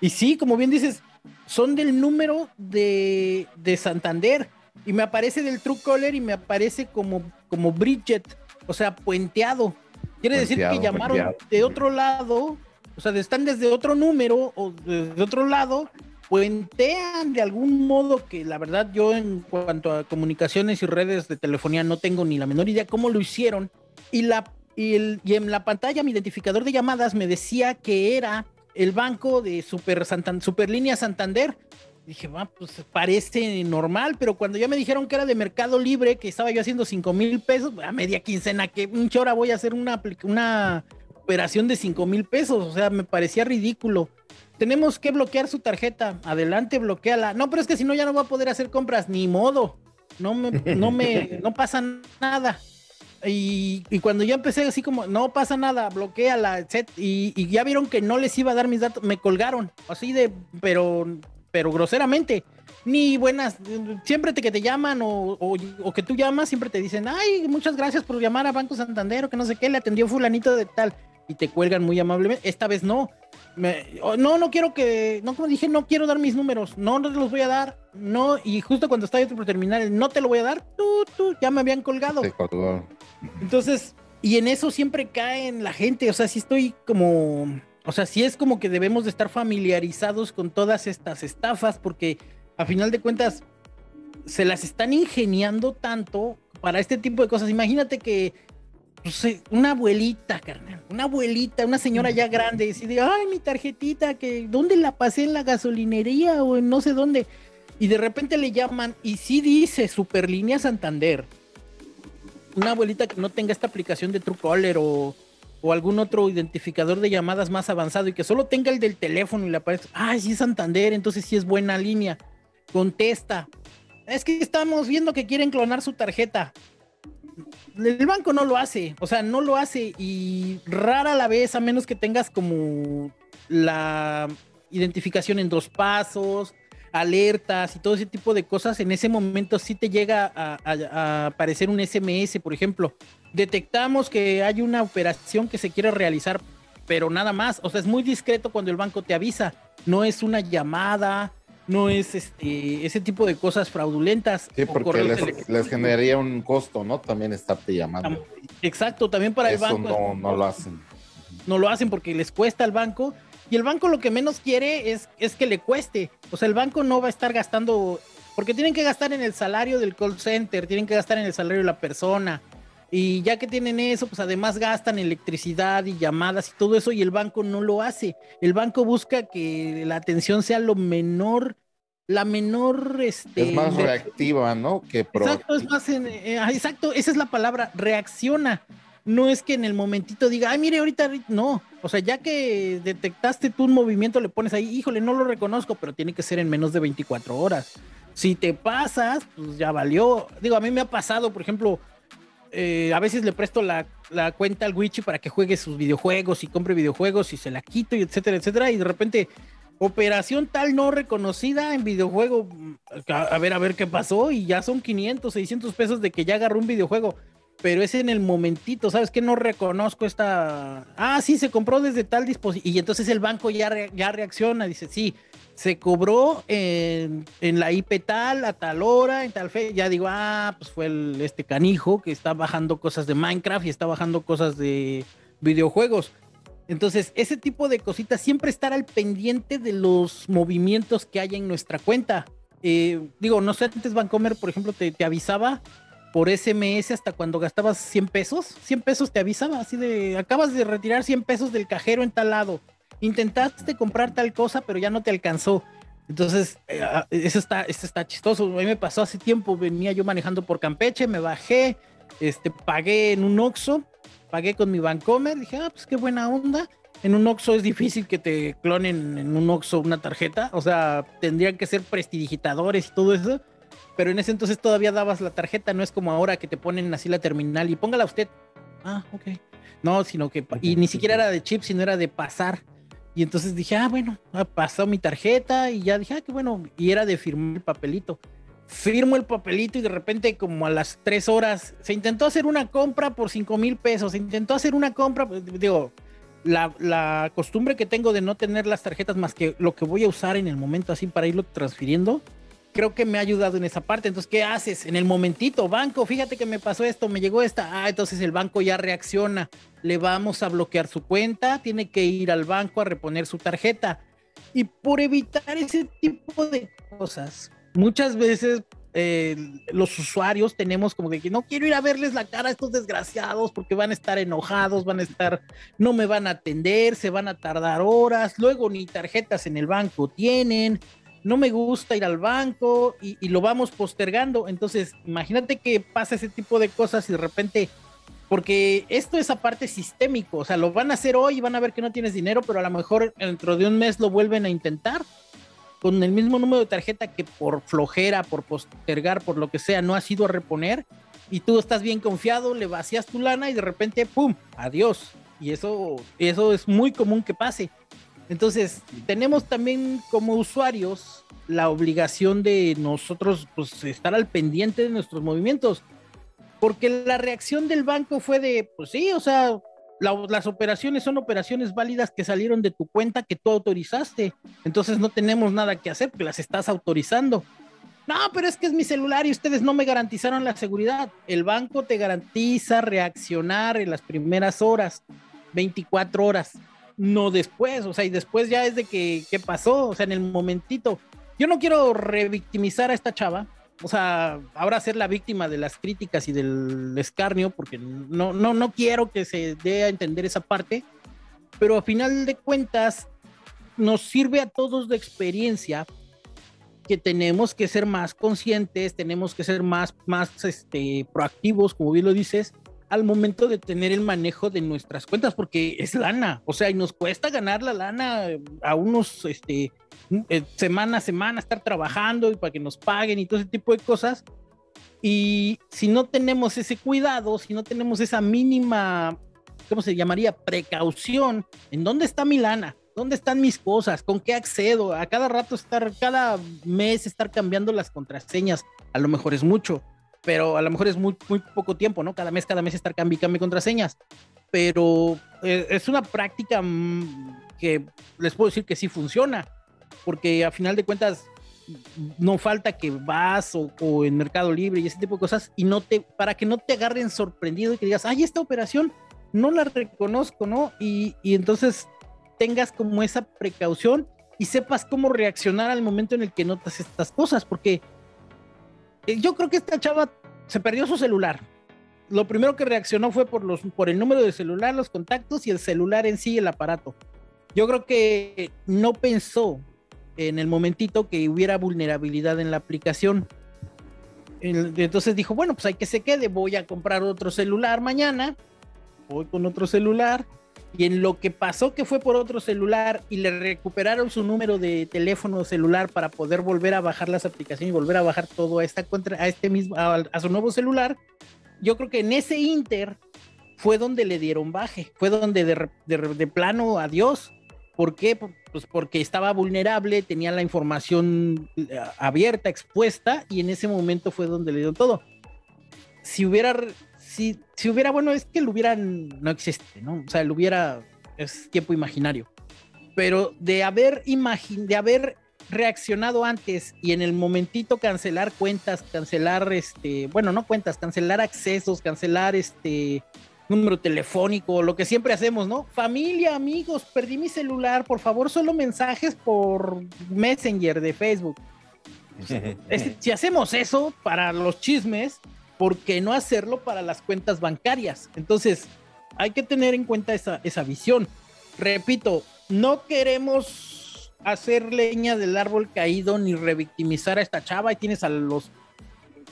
Y sí, como bien dices, son del número de, de Santander. Y me aparece del True Caller y me aparece como, como Bridget, o sea, puenteado. Quiere decir que llamaron de otro lado, o sea, están desde otro número o desde otro lado puentean de algún modo que la verdad yo en cuanto a comunicaciones y redes de telefonía no tengo ni la menor idea cómo lo hicieron y la y, el, y en la pantalla mi identificador de llamadas me decía que era el banco de Super Santan, Superlínea Santander. Dije, va, pues parece normal, pero cuando ya me dijeron que era de Mercado Libre, que estaba yo haciendo 5 mil pesos, a media quincena, que un hora voy a hacer una, una operación de 5 mil pesos, o sea, me parecía ridículo tenemos que bloquear su tarjeta. Adelante, bloqueala. No, pero es que si no ya no va a poder hacer compras, ni modo. No me, no me, no pasa nada. Y, cuando ya empecé así como, no pasa nada, bloquea la set y, y, ya vieron que no les iba a dar mis datos, me colgaron, así de, pero, pero groseramente. Ni buenas, siempre te, que te llaman o, o, que tú llamas, siempre te dicen, ay, muchas gracias por llamar a Banco Santander o que no sé qué, le atendió fulanito de tal y te cuelgan muy amablemente. Esta vez no. Oh, no, no quiero que, no, como dije, no quiero dar mis números, no, no te los voy a dar, no, y justo cuando estaba por terminar, no te lo voy a dar, tú, tú, ya me habían colgado. Entonces, y en eso siempre cae en la gente, o sea, si estoy como, o sea, sí es como que debemos de estar familiarizados con todas estas estafas, porque a final de cuentas se las están ingeniando tanto para este tipo de cosas. Imagínate que pues, una abuelita, carnal, una abuelita, una señora ya grande, decide, ay, mi tarjetita, que ¿dónde la pasé en la gasolinería o en no sé dónde? Y de repente le llaman y sí dice Superlínea Santander. Una abuelita que no tenga esta aplicación de Truecaller o, o algún otro identificador de llamadas más avanzado y que solo tenga el del teléfono y le aparece, ay, sí es Santander, entonces sí es buena línea. Contesta. Es que estamos viendo que quieren clonar su tarjeta el banco no lo hace, o sea, no lo hace y rara la vez, a menos que tengas como la identificación en dos pasos, alertas y todo ese tipo de cosas, en ese momento sí te llega a, aparecer un SMS, por ejemplo. Detectamos que hay una operación que se quiere realizar, pero nada más, o sea, es muy discreto cuando el banco te avisa, no es una llamada, no es este ese tipo de cosas fraudulentas. Sí, porque les, generaría un costo, ¿no? También estarte llamando. Exacto, también para el banco. No, no lo hacen. No lo hacen porque les cuesta al banco. Y el banco lo que menos quiere es, es que le cueste. O sea, el banco no va a estar gastando, porque tienen que gastar en el salario del call center, tienen que gastar en el salario de la persona. Y ya que tienen eso, pues además gastan electricidad y llamadas y todo eso y el banco no lo hace. El banco busca que la atención sea lo menor, la menor... Este, es más reactiva, ¿no? Que exacto, es más... Eh, ah, exacto, esa es la palabra, reacciona. No es que en el momentito diga, ay, mire, ahorita, no. O sea, ya que detectaste tú un movimiento, le pones ahí, híjole, no lo reconozco, pero tiene que ser en menos de 24 horas. Si te pasas, pues ya valió. Digo, a mí me ha pasado, por ejemplo, eh, a veces le presto la, cuenta al Wichi para que juegue sus videojuegos y compre videojuegos y se la quito y etcétera, etcétera. Y de repente, operación tal no reconocida en videojuego. A, ver, a ver qué pasó. Y ya son 500, 600 pesos de que ya agarró un videojuego. Pero es en el momentito, ¿sabes qué? No reconozco esta. Ah, sí, se compró desde tal dispositivo. Y entonces el banco ya, ya reacciona, dice, sí, se cobró en, la IP tal, a tal hora, en tal fe, ya digo, ah, pues fue el, este canijo que está bajando cosas de Minecraft y está bajando cosas de videojuegos. Entonces, ese tipo de cositas, siempre estar al pendiente de los movimientos que hay en nuestra cuenta. Eh, digo, no sé, antes Vancomer, por ejemplo, te, avisaba por SMS hasta cuando gastabas 100 pesos. 100 pesos te avisaba, así de, acabas de retirar 100 pesos del cajero en tal lado intentaste comprar tal cosa, pero ya no te alcanzó. Entonces, eh, ah, eso está, eso está chistoso. A mí me pasó hace tiempo, venía yo manejando por Campeche, me bajé, este, pagué en un Oxxo, pagué con mi Bancomer, dije, ah, pues qué buena onda. En un Oxxo es difícil que te clonen en un Oxxo una tarjeta, o sea, tendrían que ser prestidigitadores y todo eso, pero en ese entonces todavía dabas la tarjeta, no es como ahora que te ponen así la terminal y póngala usted. Ah, ok. No, sino que, y ni siquiera era de chip, sino era de pasar. Y entonces dije, ah, bueno, ha pasado mi tarjeta y ya dije, ah, qué bueno. Y era de firmar el papelito. Firmo el papelito y de repente como a las tres horas se intentó hacer una compra por cinco mil pesos. Se intentó hacer una compra, pues, digo, la, la, costumbre que tengo de no tener las tarjetas más que lo que voy a usar en el momento así para irlo transfiriendo, creo que me ha ayudado en esa parte. Entonces, ¿qué haces? En el momentito, banco, fíjate que me pasó esto, me llegó esta. Ah, entonces el banco ya reacciona. Le vamos a bloquear su cuenta, tiene que ir al banco a reponer su tarjeta. Y por evitar ese tipo de cosas, muchas veces eh, los usuarios tenemos como que no quiero ir a verles la cara a estos desgraciados porque van a estar enojados, van a estar, no me van a atender, se van a tardar horas, luego ni tarjetas en el banco tienen, no me gusta ir al banco y, lo vamos postergando. Entonces, imagínate que pasa ese tipo de cosas y de repente, porque esto es aparte sistémico, o sea, lo van a hacer hoy y van a ver que no tienes dinero, pero a lo mejor dentro de un mes lo vuelven a intentar con el mismo número de tarjeta que por flojera, por postergar, por lo que sea, no ha sido a reponer. y tú estás bien confiado, le vacías tu lana y de repente, ¡pum!, adiós. Y eso, eso es muy común que pase. Entonces, tenemos también como usuarios la obligación de nosotros pues, estar al pendiente de nuestros movimientos. Porque la reacción del banco fue de, pues sí, o sea, las operaciones son operaciones válidas que salieron de tu cuenta que tú autorizaste. Entonces no tenemos nada que hacer porque las estás autorizando. No, pero es que es mi celular y ustedes no me garantizaron la seguridad. El banco te garantiza reaccionar en las primeras horas, 24 horas, no después. O sea, y después ya es de que, ¿qué pasó? O sea, en el momentito. Yo no quiero revictimizar a esta chava, o sea, ahora ser la víctima de las críticas y del escarnio, porque no, no, no quiero que se dé a entender esa parte, pero a final de cuentas nos sirve a todos de experiencia que tenemos que ser más conscientes, tenemos que ser más, más este, proactivos, como bien lo dices, al momento de tener el manejo de nuestras cuentas, porque es lana, o sea, y nos cuesta ganar la lana a unos, este, eh, semana a semana, estar trabajando y para que nos paguen y todo ese tipo de cosas. Y si no tenemos ese cuidado, si no tenemos esa mínima, ¿cómo se llamaría? Precaución, ¿en dónde está mi lana? ¿Dónde están mis cosas? ¿Con qué accedo? A cada rato estar, cada mes estar cambiando las contraseñas, a lo mejor es mucho pero a lo mejor es muy, muy poco tiempo, ¿no? Cada mes, cada mes estar cambiando contraseñas. Pero eh, es una práctica mm, que les puedo decir que sí funciona, porque a final de cuentas no falta que vas o, en Mercado Libre y ese tipo de cosas y no te, para que no te agarren sorprendido y que digas, ay, esta operación no la reconozco, ¿no? Y, y entonces tengas como esa precaución y sepas cómo reaccionar al momento en el que notas estas cosas, porque eh, yo creo que esta chava se perdió su celular. Lo primero que reaccionó fue por, los, por el número de celular, los contactos y el celular en sí, el aparato. Yo creo que no pensó en el momentito que hubiera vulnerabilidad en la aplicación. Entonces dijo, bueno, pues hay que se quede, voy a comprar otro celular mañana, voy con otro celular y en lo que pasó que fue por otro celular y le recuperaron su número de teléfono celular para poder volver a bajar las aplicaciones y volver a bajar todo a esta contra a este mismo a, su nuevo celular, yo creo que en ese inter fue donde le dieron baje, fue donde de, de, plano adiós. ¿Por qué? Pues porque estaba vulnerable, tenía la información eh, abierta, expuesta, y en ese momento fue donde le dieron todo. Si hubiera si, si hubiera, bueno, es que el hubiera no existe, ¿no? O sea, el hubiera es tiempo imaginario. Pero de haber imagin, de haber reaccionado antes y en el momentito cancelar cuentas, cancelar este, bueno, no cuentas, cancelar accesos, cancelar este número telefónico, lo que siempre hacemos, ¿no? Familia, amigos, perdí mi celular, por favor, solo mensajes por Messenger de Facebook. si hacemos eso para los chismes, ¿por qué no hacerlo para las cuentas bancarias? Entonces, hay que tener en cuenta esa, esa visión. Repito, no queremos hacer leña del árbol caído ni revictimizar a esta chava y tienes a los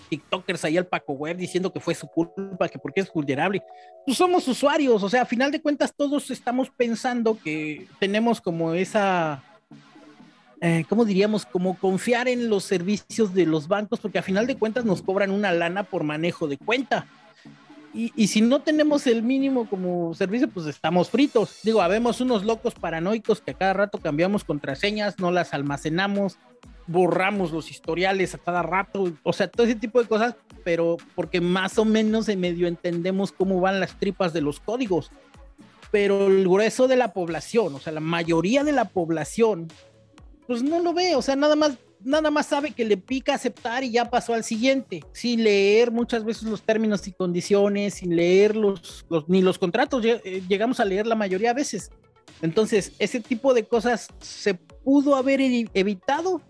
TikTokers ahí al Paco Web diciendo que fue su culpa, que porque es vulnerable. Pues somos usuarios, o sea, a final de cuentas todos estamos pensando que tenemos como esa eh, ¿cómo diríamos? Como confiar en los servicios de los bancos, porque a final de cuentas nos cobran una lana por manejo de cuenta. Y, si no tenemos el mínimo como servicio, pues estamos fritos. Digo, habemos unos locos paranoicos que a cada rato cambiamos contraseñas, no las almacenamos, borramos los historiales a cada rato, o sea, todo ese tipo de cosas, pero porque más o menos en medio entendemos cómo van las tripas de los códigos. Pero el grueso de la población, o sea, la mayoría de la población pues no lo ve, o sea, nada más, nada más sabe que le pica aceptar y ya pasó al siguiente, sin leer muchas veces los términos y condiciones, sin leer los, ni los contratos, eh, llegamos a leer la mayoría de veces. Entonces, ese tipo de cosas se pudo haber evitado,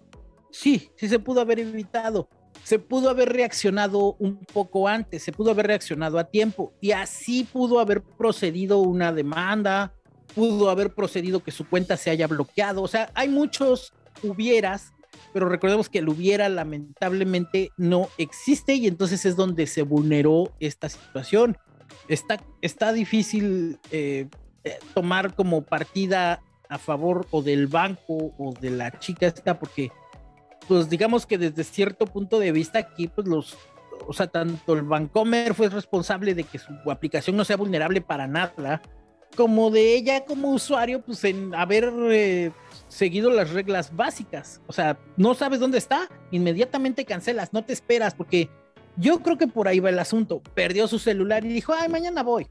sí, sí se pudo haber evitado. Se pudo haber reaccionado un poco antes, se pudo haber reaccionado a tiempo y así pudo haber procedido una demanda, pudo haber procedido que su cuenta se haya bloqueado. O sea, hay muchos hubieras, pero recordemos que el hubiera lamentablemente no existe y entonces es donde se vulneró esta situación. Está, está difícil eh, eh, tomar como partida a favor o del banco o de la chica esta porque pues digamos que desde cierto punto de vista aquí pues los o sea, tanto el Vancomer fue responsable de que su aplicación no sea vulnerable para nada, como de ella como usuario, pues en haber eh, seguido las reglas básicas. O sea, no sabes dónde está, inmediatamente cancelas, no te esperas, porque yo creo que por ahí va el asunto. Perdió su celular y dijo, ay, mañana voy.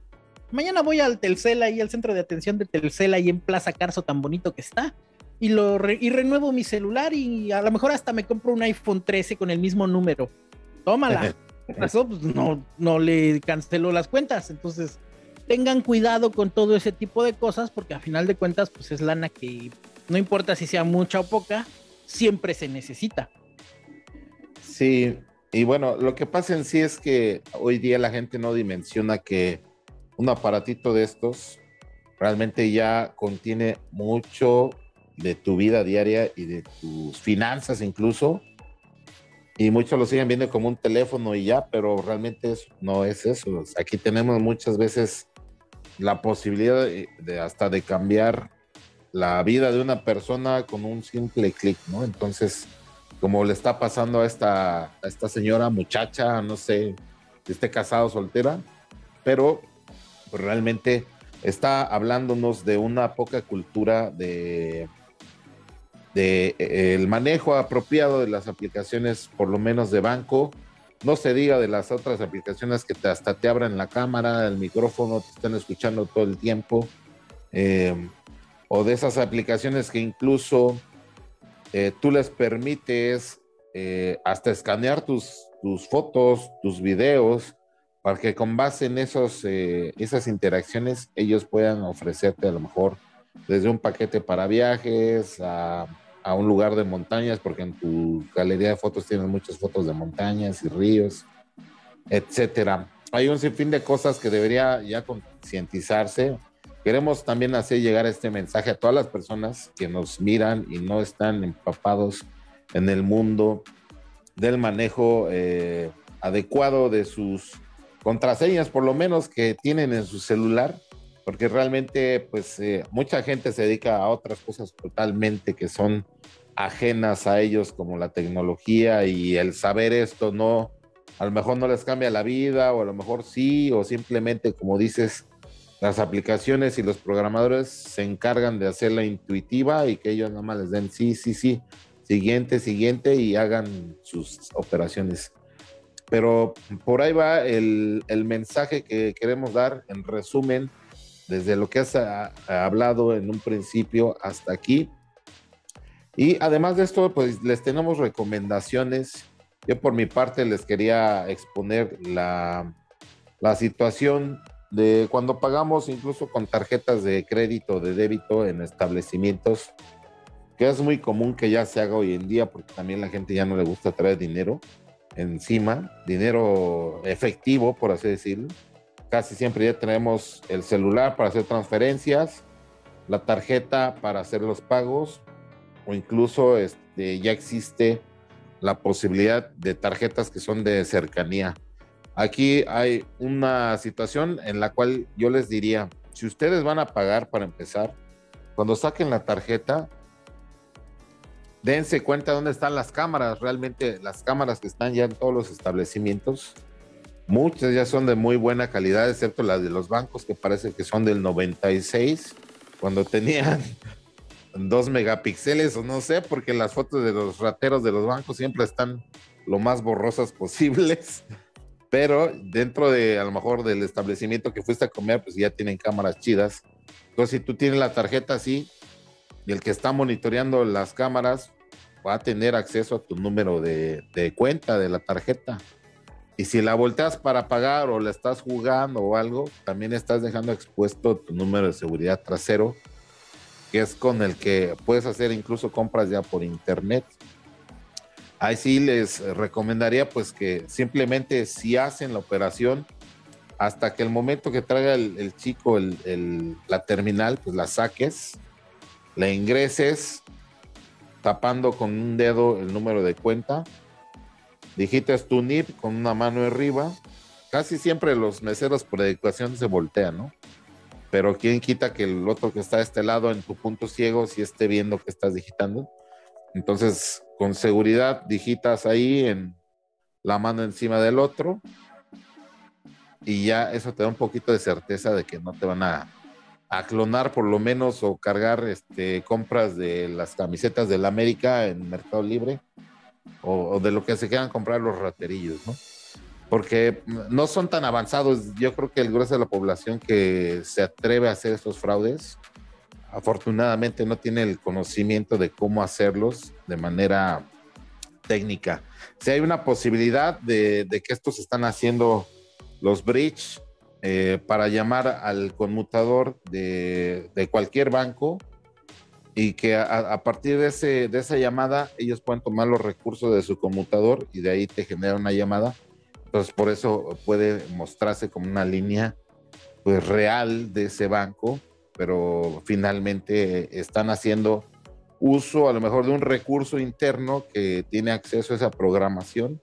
Mañana voy al Telcel ahí, al centro de atención de Telcel ahí en Plaza Carso tan bonito que está. Y, lo y renuevo mi celular y a lo mejor hasta me compro un iPhone 13 con el mismo número. Tómala. Eso pues, no, no le canceló las cuentas. Entonces, tengan cuidado con todo ese tipo de cosas porque a final de cuentas pues es lana que no importa si sea mucha o poca, siempre se necesita. Sí, y bueno, lo que pasa en sí es que hoy día la gente no dimensiona que un aparatito de estos realmente ya contiene mucho de tu vida diaria y de tus finanzas incluso. Y muchos lo siguen viendo como un teléfono y ya, pero realmente no es eso. Aquí tenemos muchas veces la posibilidad de, hasta de cambiar la vida de una persona con un simple clic, ¿no? Entonces, como le está pasando a esta, a esta señora muchacha, no sé si esté casada o soltera, pero pues, realmente está hablándonos de una poca cultura de, de eh, el manejo apropiado de las aplicaciones, por lo menos de banco, no se diga de las otras aplicaciones que hasta te abren la cámara, el micrófono, te están escuchando todo el tiempo. Eh, o de esas aplicaciones que incluso eh, tú les permites eh, hasta escanear tus, tus fotos, tus videos, para que con base en esos, esas interacciones ellos puedan ofrecerte a lo mejor desde un paquete para viajes a a un lugar de montañas, porque en tu galería de fotos tienes muchas fotos de montañas y ríos, etcétera. Hay un sinfín de cosas que debería ya concientizarse. Queremos también hacer llegar este mensaje a todas las personas que nos miran y no están empapados en el mundo del manejo eh, adecuado de sus contraseñas, por lo menos que tienen en su celular, porque realmente pues eh, mucha gente se dedica a otras cosas totalmente que son ajenas a ellos como la tecnología y el saber esto no a lo mejor no les cambia la vida o a lo mejor sí o simplemente como dices las aplicaciones y los programadores se encargan de hacerla intuitiva y que ellos nada más les den sí, sí, sí, siguiente, siguiente y hagan sus operaciones. Pero por ahí va el, el mensaje que queremos dar en resumen desde lo que has ah, hablado en un principio hasta aquí. Y además de esto, pues les tenemos recomendaciones. Yo por mi parte les quería exponer la, la situación de cuando pagamos incluso con tarjetas de crédito, de débito en establecimientos, que es muy común que ya se haga hoy en día porque también la gente ya no le gusta traer dinero encima, dinero efectivo, por así decirlo casi siempre ya tenemos el celular para hacer transferencias, la tarjeta para hacer los pagos o incluso este, ya existe la posibilidad de tarjetas que son de cercanía. Aquí hay una situación en la cual yo les diría, si ustedes van a pagar para empezar, cuando saquen la tarjeta, dense cuenta dónde están las cámaras, realmente las cámaras que están ya en todos los establecimientos Muchas ya son de muy buena calidad, excepto las de los bancos que parece que son del 96, cuando tenían dos megapíxeles o no sé, porque las fotos de los rateros de los bancos siempre están lo más borrosas posibles. Pero dentro de a lo mejor del establecimiento que fuiste a comer, pues ya tienen cámaras chidas. Entonces, si tú tienes la tarjeta así el que está monitoreando las cámaras va a tener acceso a tu número de, de cuenta de la tarjeta. Y si la volteas para pagar o la estás jugando o algo, también estás dejando expuesto tu número de seguridad trasero, que es con el que puedes hacer incluso compras ya por internet. Ahí sí les recomendaría pues que simplemente si hacen la operación, hasta que el momento que traiga el, chico la terminal, pues la saques, la ingreses, tapando con un dedo el número de cuenta digitas tu NIP con una mano arriba. Casi siempre los meseros por educación se voltean, ¿no? Pero quién quita que el otro que está a este lado en tu punto ciego si esté viendo que estás digitando. Entonces, con seguridad digitas ahí en la mano encima del otro y ya eso te da un poquito de certeza de que no te van a, clonar por lo menos o cargar este, compras de las camisetas del América en Mercado Libre o, de lo que se quieran comprar los raterillos, ¿no? Porque no son tan avanzados. Yo creo que el grueso de la población que se atreve a hacer estos fraudes, afortunadamente no tiene el conocimiento de cómo hacerlos de manera técnica. Si hay una posibilidad de, que estos están haciendo los bridge eh, para llamar al conmutador de, cualquier banco y que a, partir de, ese, de esa llamada ellos pueden tomar los recursos de su conmutador y de ahí te genera una llamada. Entonces por eso puede mostrarse como una línea pues real de ese banco, pero finalmente están haciendo uso a lo mejor de un recurso interno que tiene acceso a esa programación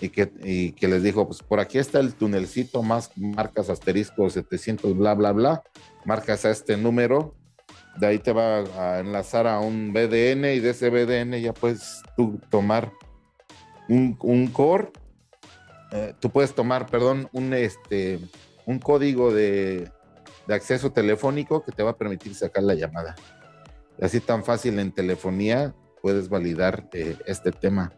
y que, que les dijo, pues por aquí está el tunelcito, más marcas asterisco 700, bla, bla, bla, marcas a este número, de ahí te va a enlazar a un BDN y de ese BDN ya puedes tú tomar un, un core, eh, tú puedes tomar, perdón, un, este, un código de, de acceso telefónico que te va a permitir sacar la llamada. Así tan fácil en telefonía puedes validar eh, este tema.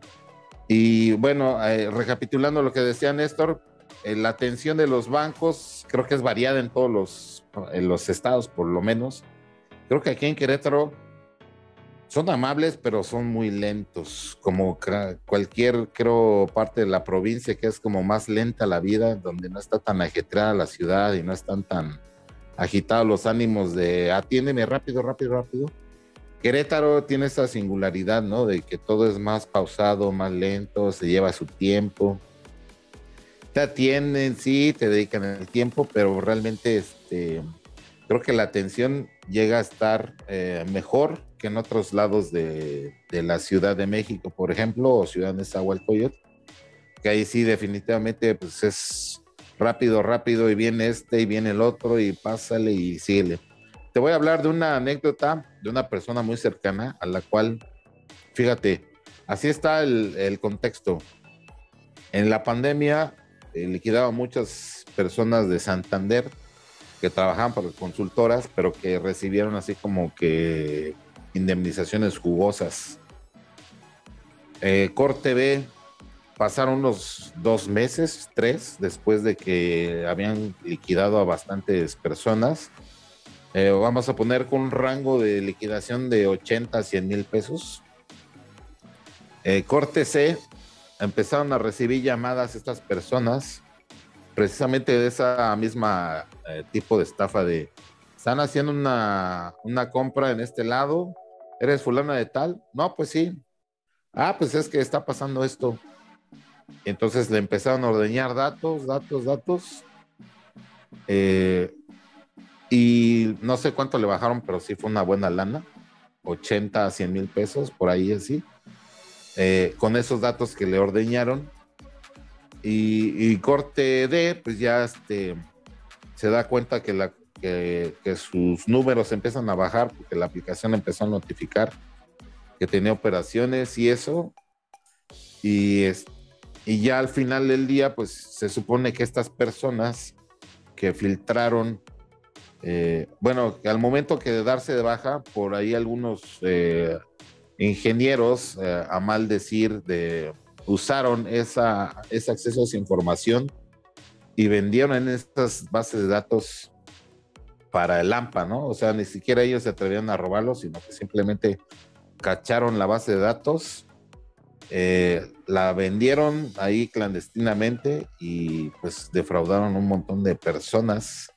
Y bueno, eh, recapitulando lo que decía Néstor, eh, la atención de los bancos creo que es variada en todos los, en los estados, por lo menos. Creo que aquí en Querétaro son amables, pero son muy lentos, como cualquier, creo, parte de la provincia que es como más lenta la vida, donde no está tan ajetreada la ciudad y no están tan agitados los ánimos de atiéndeme rápido, rápido, rápido. Querétaro tiene esa singularidad, ¿no? De que todo es más pausado, más lento, se lleva su tiempo. Te atienden, sí, te dedican el tiempo, pero realmente este, creo que la atención llega a estar eh, mejor que en otros lados de, la Ciudad de México, por ejemplo, o Ciudad de Zahualcoyot, que ahí sí definitivamente pues es rápido, rápido, y viene este y viene el otro, y pásale y síguele te voy a hablar de una anécdota de una persona muy cercana a la cual, fíjate, así está el, contexto. En la pandemia eh, muchas personas de Santander que trabajaban para consultoras, pero que recibieron así como que indemnizaciones jugosas. Eh, Corte B pasaron unos dos meses, tres, después de que habían liquidado a bastantes personas eh, vamos a poner con un rango de liquidación de 80 a 100 mil pesos. Eh, corte C, empezaron a recibir llamadas estas personas, precisamente de esa misma tipo de estafa de, están haciendo una, una compra en este lado, ¿eres fulana de tal? No, pues sí. Ah, pues es que está pasando esto. Entonces le empezaron a ordeñar datos, datos, datos. Eh, y no sé cuánto le bajaron, pero sí fue una buena lana, 80 a 100 mil pesos, por ahí así, eh, con esos datos que le ordeñaron. Y, corte D, pues ya este, se da cuenta que, la, que, sus números empiezan a bajar porque la aplicación empezó a notificar que tenía operaciones y eso. Y, y ya al final del día, pues se supone que estas personas que filtraron eh, bueno, al momento que de darse de baja, por ahí algunos eh, ingenieros, eh, a mal decir, de, usaron esa, ese acceso a esa información y vendieron en estas bases de datos para el AMPA, ¿no? O sea, ni siquiera ellos se atrevieron a robarlo, sino que simplemente cacharon la base de datos, la vendieron ahí clandestinamente y pues defraudaron un montón de personas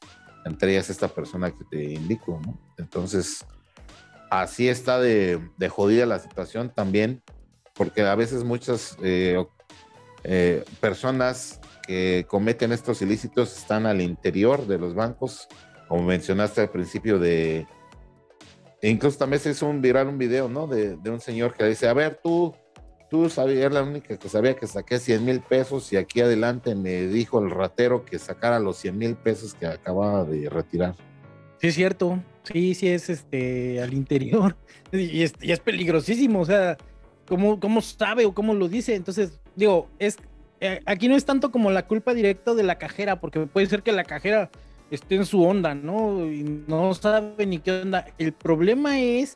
entre ellas esta persona que te indico, ¿no? Entonces, así está de, jodida la situación también, porque a veces muchas eh, eh, personas que cometen estos ilícitos están al interior de los bancos, como mencionaste al principio de... E incluso también se hizo un viral un video, ¿no? De, un señor que dice, a ver, tú tú sabías, la única que sabía que saqué 100 mil pesos y aquí adelante me dijo el ratero que sacara los 100 mil pesos que acababa de retirar. Sí, es cierto. Sí, sí, es este al interior. Y es, y es peligrosísimo. O sea, ¿cómo, ¿cómo sabe o cómo lo dice? Entonces, digo, es, eh, aquí no es tanto como la culpa directa de la cajera, porque puede ser que la cajera esté en su onda, ¿no? Y no sabe ni qué onda. El problema es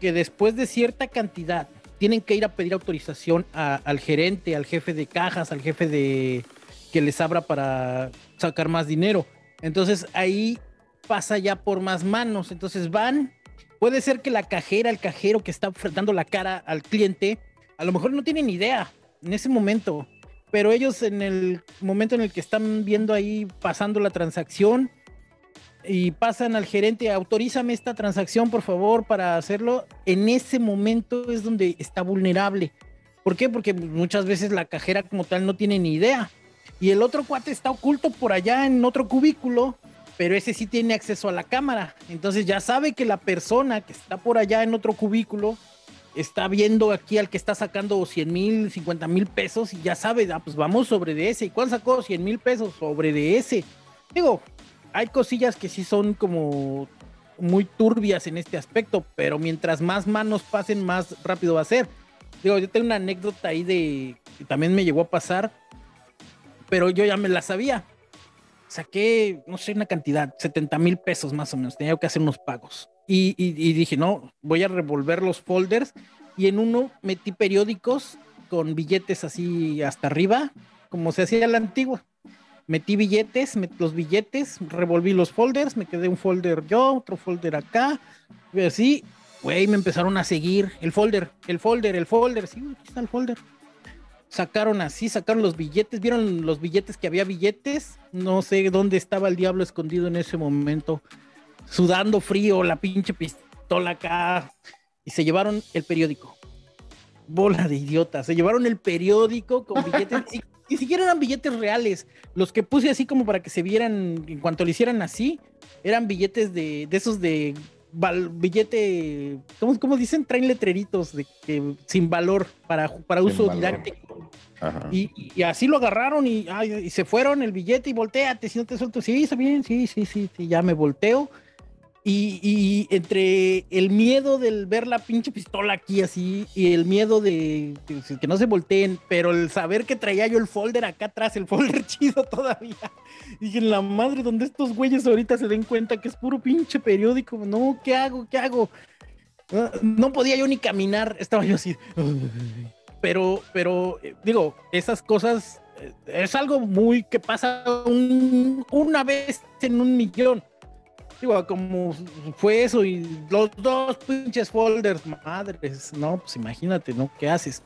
que después de cierta cantidad tienen que ir a pedir autorización al gerente, al jefe de cajas, al jefe de que les abra para sacar más dinero. Entonces ahí pasa ya por más manos. Entonces van, puede ser que la cajera, el cajero que está dando la cara al cliente, a lo mejor no tienen idea en ese momento, pero ellos en el momento en el que están viendo ahí pasando la transacción, y pasan al gerente, autorízame esta transacción, por favor, para hacerlo. En ese momento es donde está vulnerable. ¿Por qué? Porque muchas veces la cajera como tal no tiene ni idea. Y el otro cuate está oculto por allá en otro cubículo, pero ese sí tiene acceso a la cámara. Entonces ya sabe que la persona que está por allá en otro cubículo está viendo aquí al que está sacando 100 mil, 50 mil pesos y ya sabe, ah, pues vamos sobre de ese. ¿Y cuál sacó 100 mil pesos? Sobre de ese. Digo, hay cosillas que sí son como muy turbias en este aspecto, pero mientras más manos pasen, más rápido va a ser. Digo, yo tengo una anécdota ahí de que también me llegó a pasar, pero yo ya me la sabía. Saqué, no sé, una cantidad, 70 mil pesos más o menos, tenía que hacer unos pagos. Y, dije, no, voy a revolver los folders. Y en uno metí periódicos con billetes así hasta arriba, como se hacía la antigua. Metí billetes, los billetes, revolví los folders, me quedé un folder yo, otro folder acá, y así, güey, me empezaron a seguir. El folder, el folder, el folder, sí, aquí está el folder. Sacaron así, sacaron los billetes, vieron los billetes que había billetes, no sé dónde estaba el diablo escondido en ese momento, sudando frío, la pinche pistola acá, y se llevaron el periódico. Bola de idiotas, se llevaron el periódico con billetes ni siquiera eran billetes reales. Los que puse así como para que se vieran en cuanto lo hicieran así, eran billetes de, de esos de billete, ¿cómo, ¿cómo, dicen? Traen letreritos de que sin valor para, para uso didáctico. Y, así lo agarraron y, y, se fueron el billete y volteate, si no te suelto. Sí, está bien, sí, sí, sí, sí, ya me volteo y, entre el miedo del ver la pinche pistola aquí así y el miedo de que, no se volteen, pero el saber que traía yo el folder acá atrás, el folder chido todavía. Dije, en la madre, donde estos güeyes ahorita se den cuenta que es puro pinche periódico. No, ¿qué hago? ¿Qué hago? Ah, no podía yo ni caminar, estaba yo así. Pero, pero, eh, digo, esas cosas eh, es algo muy que pasa una vez en un millón Digo, como fue eso y los dos pinches folders, madres, no, pues imagínate, ¿no? ¿Qué haces?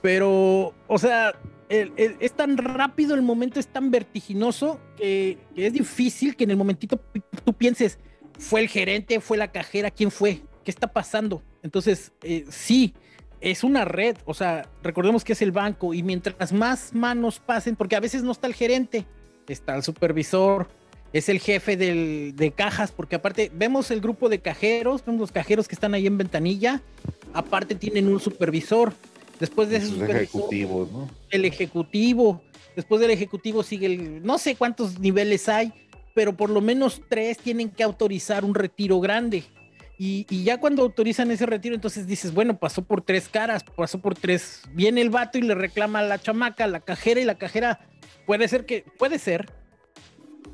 Pero, o sea, es tan rápido, el momento es tan vertiginoso que, es difícil que en el momentito tú pienses, fue el gerente, fue la cajera, ¿quién fue? ¿Qué está pasando? Entonces, eh, sí, es una red, o sea, recordemos que es el banco y mientras más manos pasen, porque a veces no está el gerente, está el supervisor, es el jefe de cajas, porque aparte vemos el grupo de cajeros, vemos los cajeros que están ahí en ventanilla, aparte tienen un supervisor, después de ese supervisor, ejecutivo, ¿no? el ejecutivo, después del ejecutivo sigue el, no sé cuántos niveles hay, pero por lo menos tres tienen que autorizar un retiro grande. Y, y, ya cuando autorizan ese retiro, entonces dices, bueno, pasó por tres caras, pasó por tres. Viene el vato y le reclama a la chamaca, a la cajera, y la cajera puede ser que, puede ser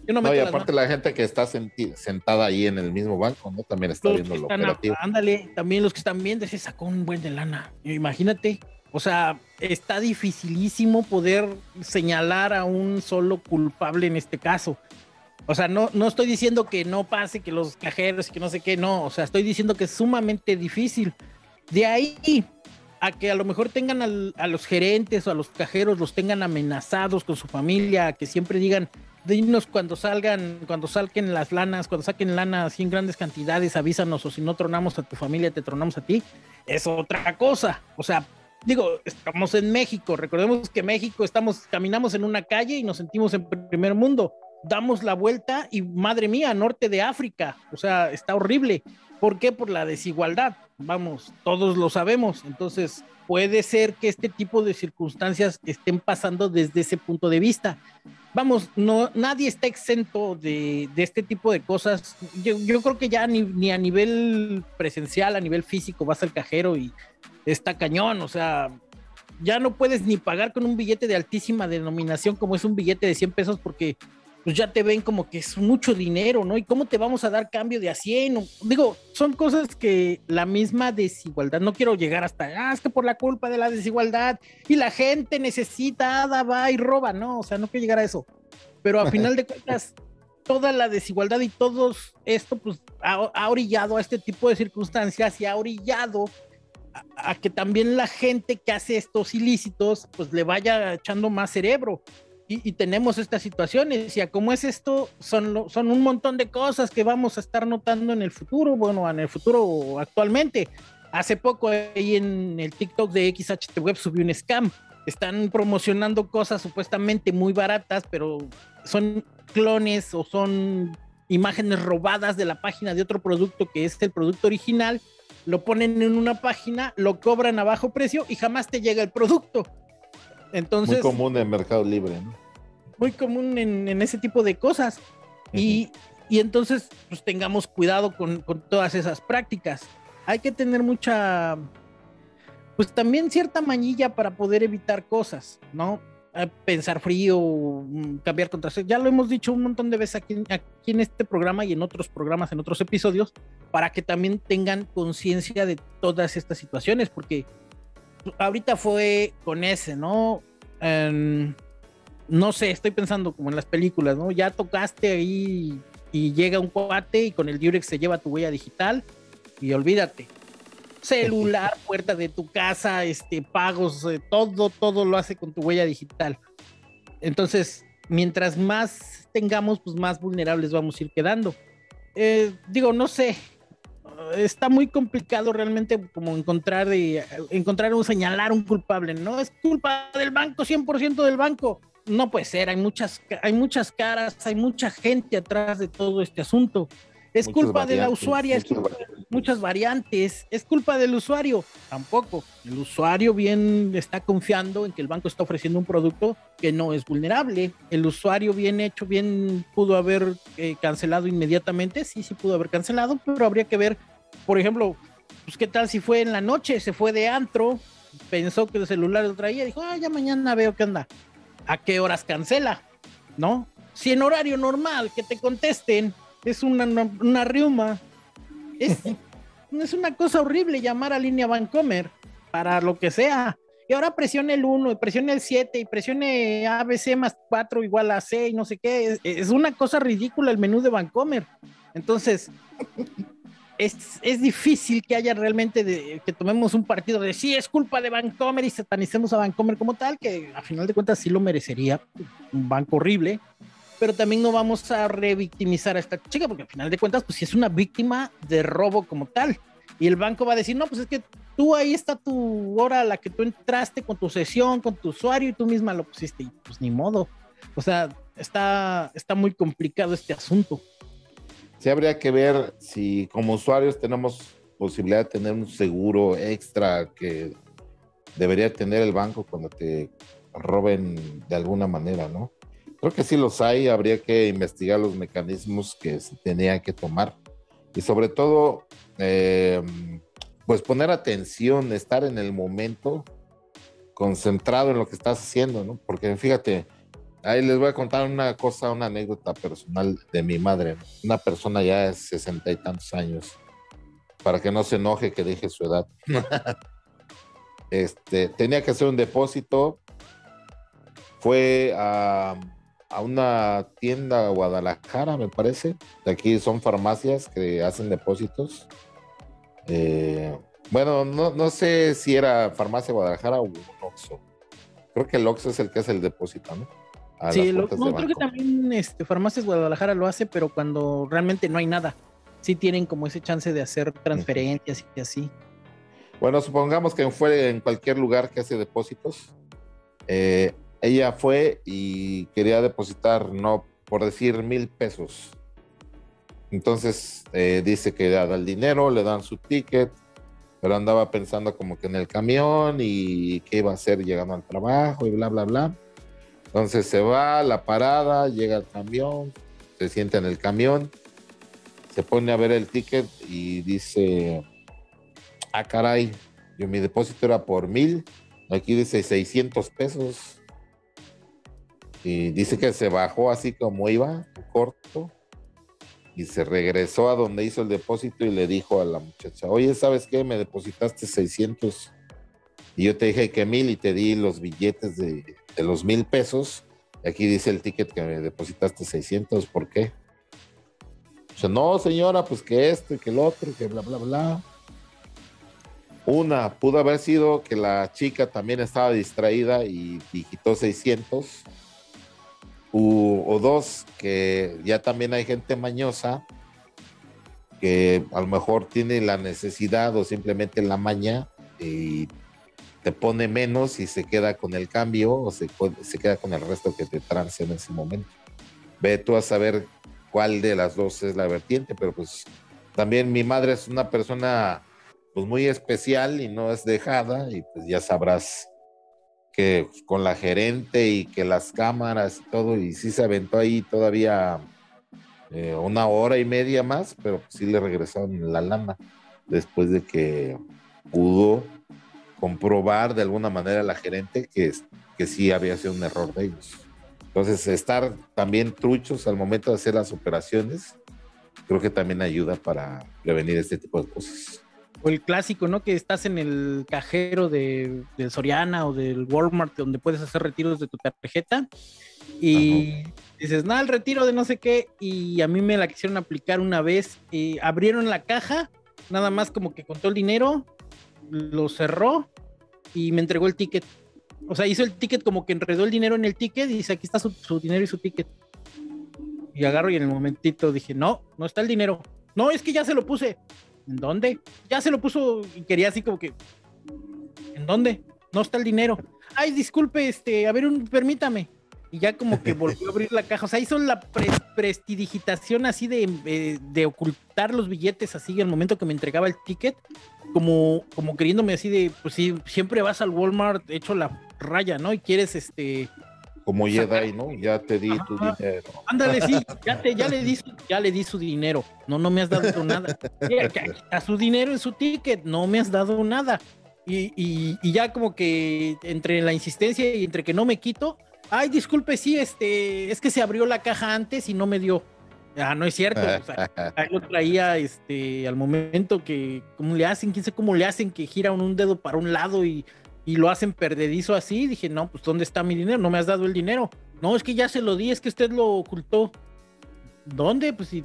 no, y aparte la gente que está sentada ahí en el mismo banco, ¿no? También está viendo lo operativo. ándale, también los que están viendo, se sacó un buen de lana. Imagínate, o sea, está dificilísimo poder señalar a un solo culpable en este caso. O sea, no, no estoy diciendo que no pase, que los cajeros que no sé qué, no. O sea, estoy diciendo que es sumamente difícil. De ahí a que a lo mejor tengan a los gerentes o a los cajeros, los tengan amenazados con su familia, que siempre digan, dinos cuando salgan, cuando salquen las lanas, cuando saquen lana así en grandes cantidades, avísanos o si no tronamos a tu familia, te tronamos a ti, es otra cosa. O sea, digo, estamos en México, recordemos que México estamos, caminamos en una calle y nos sentimos en primer mundo, damos la vuelta y madre mía, norte de África, o sea, está horrible. ¿Por qué? Por la desigualdad. Vamos, todos lo sabemos. Entonces, puede ser que este tipo de circunstancias estén pasando desde ese punto de vista vamos, no, nadie está exento de, este tipo de cosas. Yo, creo que ya ni, a nivel presencial, a nivel físico, vas al cajero y está cañón, o sea, ya no puedes ni pagar con un billete de altísima denominación como es un billete de 100 pesos porque pues ya te ven como que es mucho dinero, ¿no? ¿Y cómo te vamos a dar cambio de a 100? Digo, son cosas que la misma desigualdad, no quiero llegar hasta, ah, es que por la culpa de la desigualdad y la gente necesita, va y roba, ¿no? O sea, no quiero llegar a eso. Pero a final de cuentas, toda la desigualdad y todo esto, pues, ha, orillado a este tipo de circunstancias y ha orillado a, que también la gente que hace estos ilícitos, pues le vaya echando más cerebro. Y, tenemos estas situaciones, y a cómo es esto, son, son un montón de cosas que vamos a estar notando en el futuro, bueno, en el futuro actualmente. Hace poco ahí en el TikTok de XHT Web subió un scam. Están promocionando cosas supuestamente muy baratas, pero son clones o son imágenes robadas de la página de otro producto que es el producto original lo ponen en una página, lo cobran a bajo precio y jamás te llega el producto. Entonces, muy común en Mercado Libre, ¿no? Muy común en, ese tipo de cosas. y, entonces, pues tengamos cuidado con, todas esas prácticas. Hay que tener mucha, pues también cierta manilla para poder evitar cosas, ¿no? pensar frío, mm, cambiar contraseña. Ya lo hemos dicho un montón de veces aquí, aquí, en este programa y en otros programas, en otros episodios, para que también tengan conciencia de todas estas situaciones, porque ahorita fue con ese, ¿no? no sé, estoy pensando como en las películas, ¿no? Ya tocaste ahí y llega un cuate y con el Durex se lleva tu huella digital y olvídate, celular, puerta de tu casa, este, pagos, eh, todo, todo lo hace con tu huella digital. Entonces, mientras más tengamos, pues más vulnerables vamos a ir quedando. Eh, digo, no sé, está muy complicado realmente como encontrar, de, encontrar o señalar un culpable, ¿no? Es culpa del banco, 100% del banco. No puede ser, hay muchas, hay muchas caras, hay mucha gente atrás de todo este asunto. Es culpa de la usuaria, es muchas variantes. Es culpa del usuario. Tampoco. El usuario bien está confiando en que el banco está ofreciendo un producto que no es vulnerable. El usuario bien hecho, bien pudo haber eh, cancelado inmediatamente. Sí, sí pudo haber cancelado, pero habría que ver, por ejemplo, pues qué tal si fue en la noche, se fue de antro, pensó que el celular lo traía, dijo, ah, ya mañana veo qué anda. ¿A qué horas cancela? ¿No? Si en horario normal que te contesten es una, una, riuma. Es, es una cosa horrible llamar a línea Vancomer para lo que sea. Y ahora presione el 1, y presione el 7, y presione ABC más 4 igual a C, y no sé qué. Es, una cosa ridícula el menú de Vancomer. Entonces, es, es, difícil que haya realmente de, que tomemos un partido de sí, es culpa de Vancomer y satanicemos a Vancomer como tal, que a final de cuentas sí lo merecería. Un banco horrible pero también no vamos a revictimizar a esta chica, porque al final de cuentas, pues si es una víctima de robo como tal. Y el banco va a decir, no, pues es que tú ahí está tu hora a la que tú entraste con tu sesión, con tu usuario y tú misma lo pusiste. Y pues ni modo. O sea, está, está muy complicado este asunto. Sí, habría que ver si como usuarios tenemos posibilidad de tener un seguro extra que debería tener el banco cuando te roben de alguna manera, ¿no? Creo que sí los hay, habría que investigar los mecanismos que se tenían que tomar y sobre todo, eh, pues poner atención, estar en el momento, concentrado en lo que estás haciendo, ¿no? Porque fíjate, ahí les voy a contar una cosa, una anécdota personal de mi madre, una persona ya de sesenta y tantos años, para que no se enoje que dije su edad. este, tenía que hacer un depósito, fue a a una tienda Guadalajara, me parece. De aquí son farmacias que hacen depósitos. Eh, bueno, no, sé si era farmacia Guadalajara o un Oxxo. Creo que el Oxxo es el que hace el depósito, ¿no? sí, no, creo que también este, Farmacias Guadalajara lo hace, pero cuando realmente no hay nada. Sí tienen como ese chance de hacer transferencias y así. Bueno, supongamos que fue en cualquier lugar que hace depósitos. Eh, ella fue y quería depositar, no por decir mil pesos. Entonces eh, dice que da el dinero, le dan su ticket, pero andaba pensando como que en el camión y qué iba a hacer llegando al trabajo y bla, bla, bla. Entonces se va a la parada, llega al camión, se sienta en el camión, se pone a ver el ticket y dice, ah, caray, yo mi depósito era por mil Aquí dice 600 pesos. Y dice que se bajó así como iba, corto. Y se regresó a donde hizo el depósito y le dijo a la muchacha, oye, ¿sabes qué? Me depositaste 600 y yo te dije que mil y te di los billetes de, los mil pesos. Y aquí dice el ticket que me depositaste 600, ¿por qué? O sea, no, señora, pues que este, que el otro, que bla, bla, bla. Una, pudo haber sido que la chica también estaba distraída y digitó 600. O dos, que ya también hay gente mañosa que a lo mejor tiene la necesidad o simplemente la maña y te pone menos y se queda con el cambio o se, se queda con el resto que te trance en ese momento. Ve tú a saber cuál de las dos es la vertiente, pero pues también mi madre es una persona pues muy especial y no es dejada y pues ya sabrás que con la gerente y que las cámaras y todo y sí se aventó ahí todavía eh, una hora y media más, pero sí le regresaron la lana después de que pudo comprobar de alguna manera la gerente que, que sí había sido un error de ellos. Entonces, estar también truchos al momento de hacer las operaciones, creo que también ayuda para prevenir este tipo de cosas. O el clásico, ¿no? Que estás en el cajero de, del Soriana o del Walmart donde puedes hacer retiros de tu tarjeta y dices, no, el retiro de no sé qué. Y a mí me la quisieron aplicar una vez. Y abrieron la caja, nada más como que contó el dinero, lo cerró y me entregó el ticket. O sea, hizo el ticket como que enredó el dinero en el ticket y dice, aquí está su, dinero y su ticket. Y agarro y en el momentito dije, no, no está el dinero. No, es que ya se lo puse. ¿En dónde? Ya se lo puso y quería así como que, ¿en dónde? No está el dinero. Ay, disculpe, este, a ver, un, permítame y ya como que volvió a abrir la caja. O sea, hizo la prestidigitación así de, eh, de, ocultar los billetes así el momento que me entregaba el ticket, como, como queriéndome así de, pues sí, siempre vas al Walmart hecho la raya, ¿no? Y quieres este... Como Jedi, ¿no? Ya te di tu dinero. Ándale, sí, ya, te, ya, le di, ya le di su dinero. No, no me has dado nada. A su dinero en su ticket, no me has dado nada. Y, y, y ya como que entre la insistencia y entre que no me quito, Ay, disculpe, sí, este, es que se abrió la caja antes y no me dio. Ah, no es cierto. ahí lo traía este, al momento que, ¿cómo le hacen? ¿Quién sabe cómo le hacen que gira un dedo para un lado y, lo hacen perdedizo así? Dije, no, pues ¿dónde está mi dinero? No me has dado el dinero. No, es que ya se lo di, es que usted lo ocultó. ¿Dónde? Pues si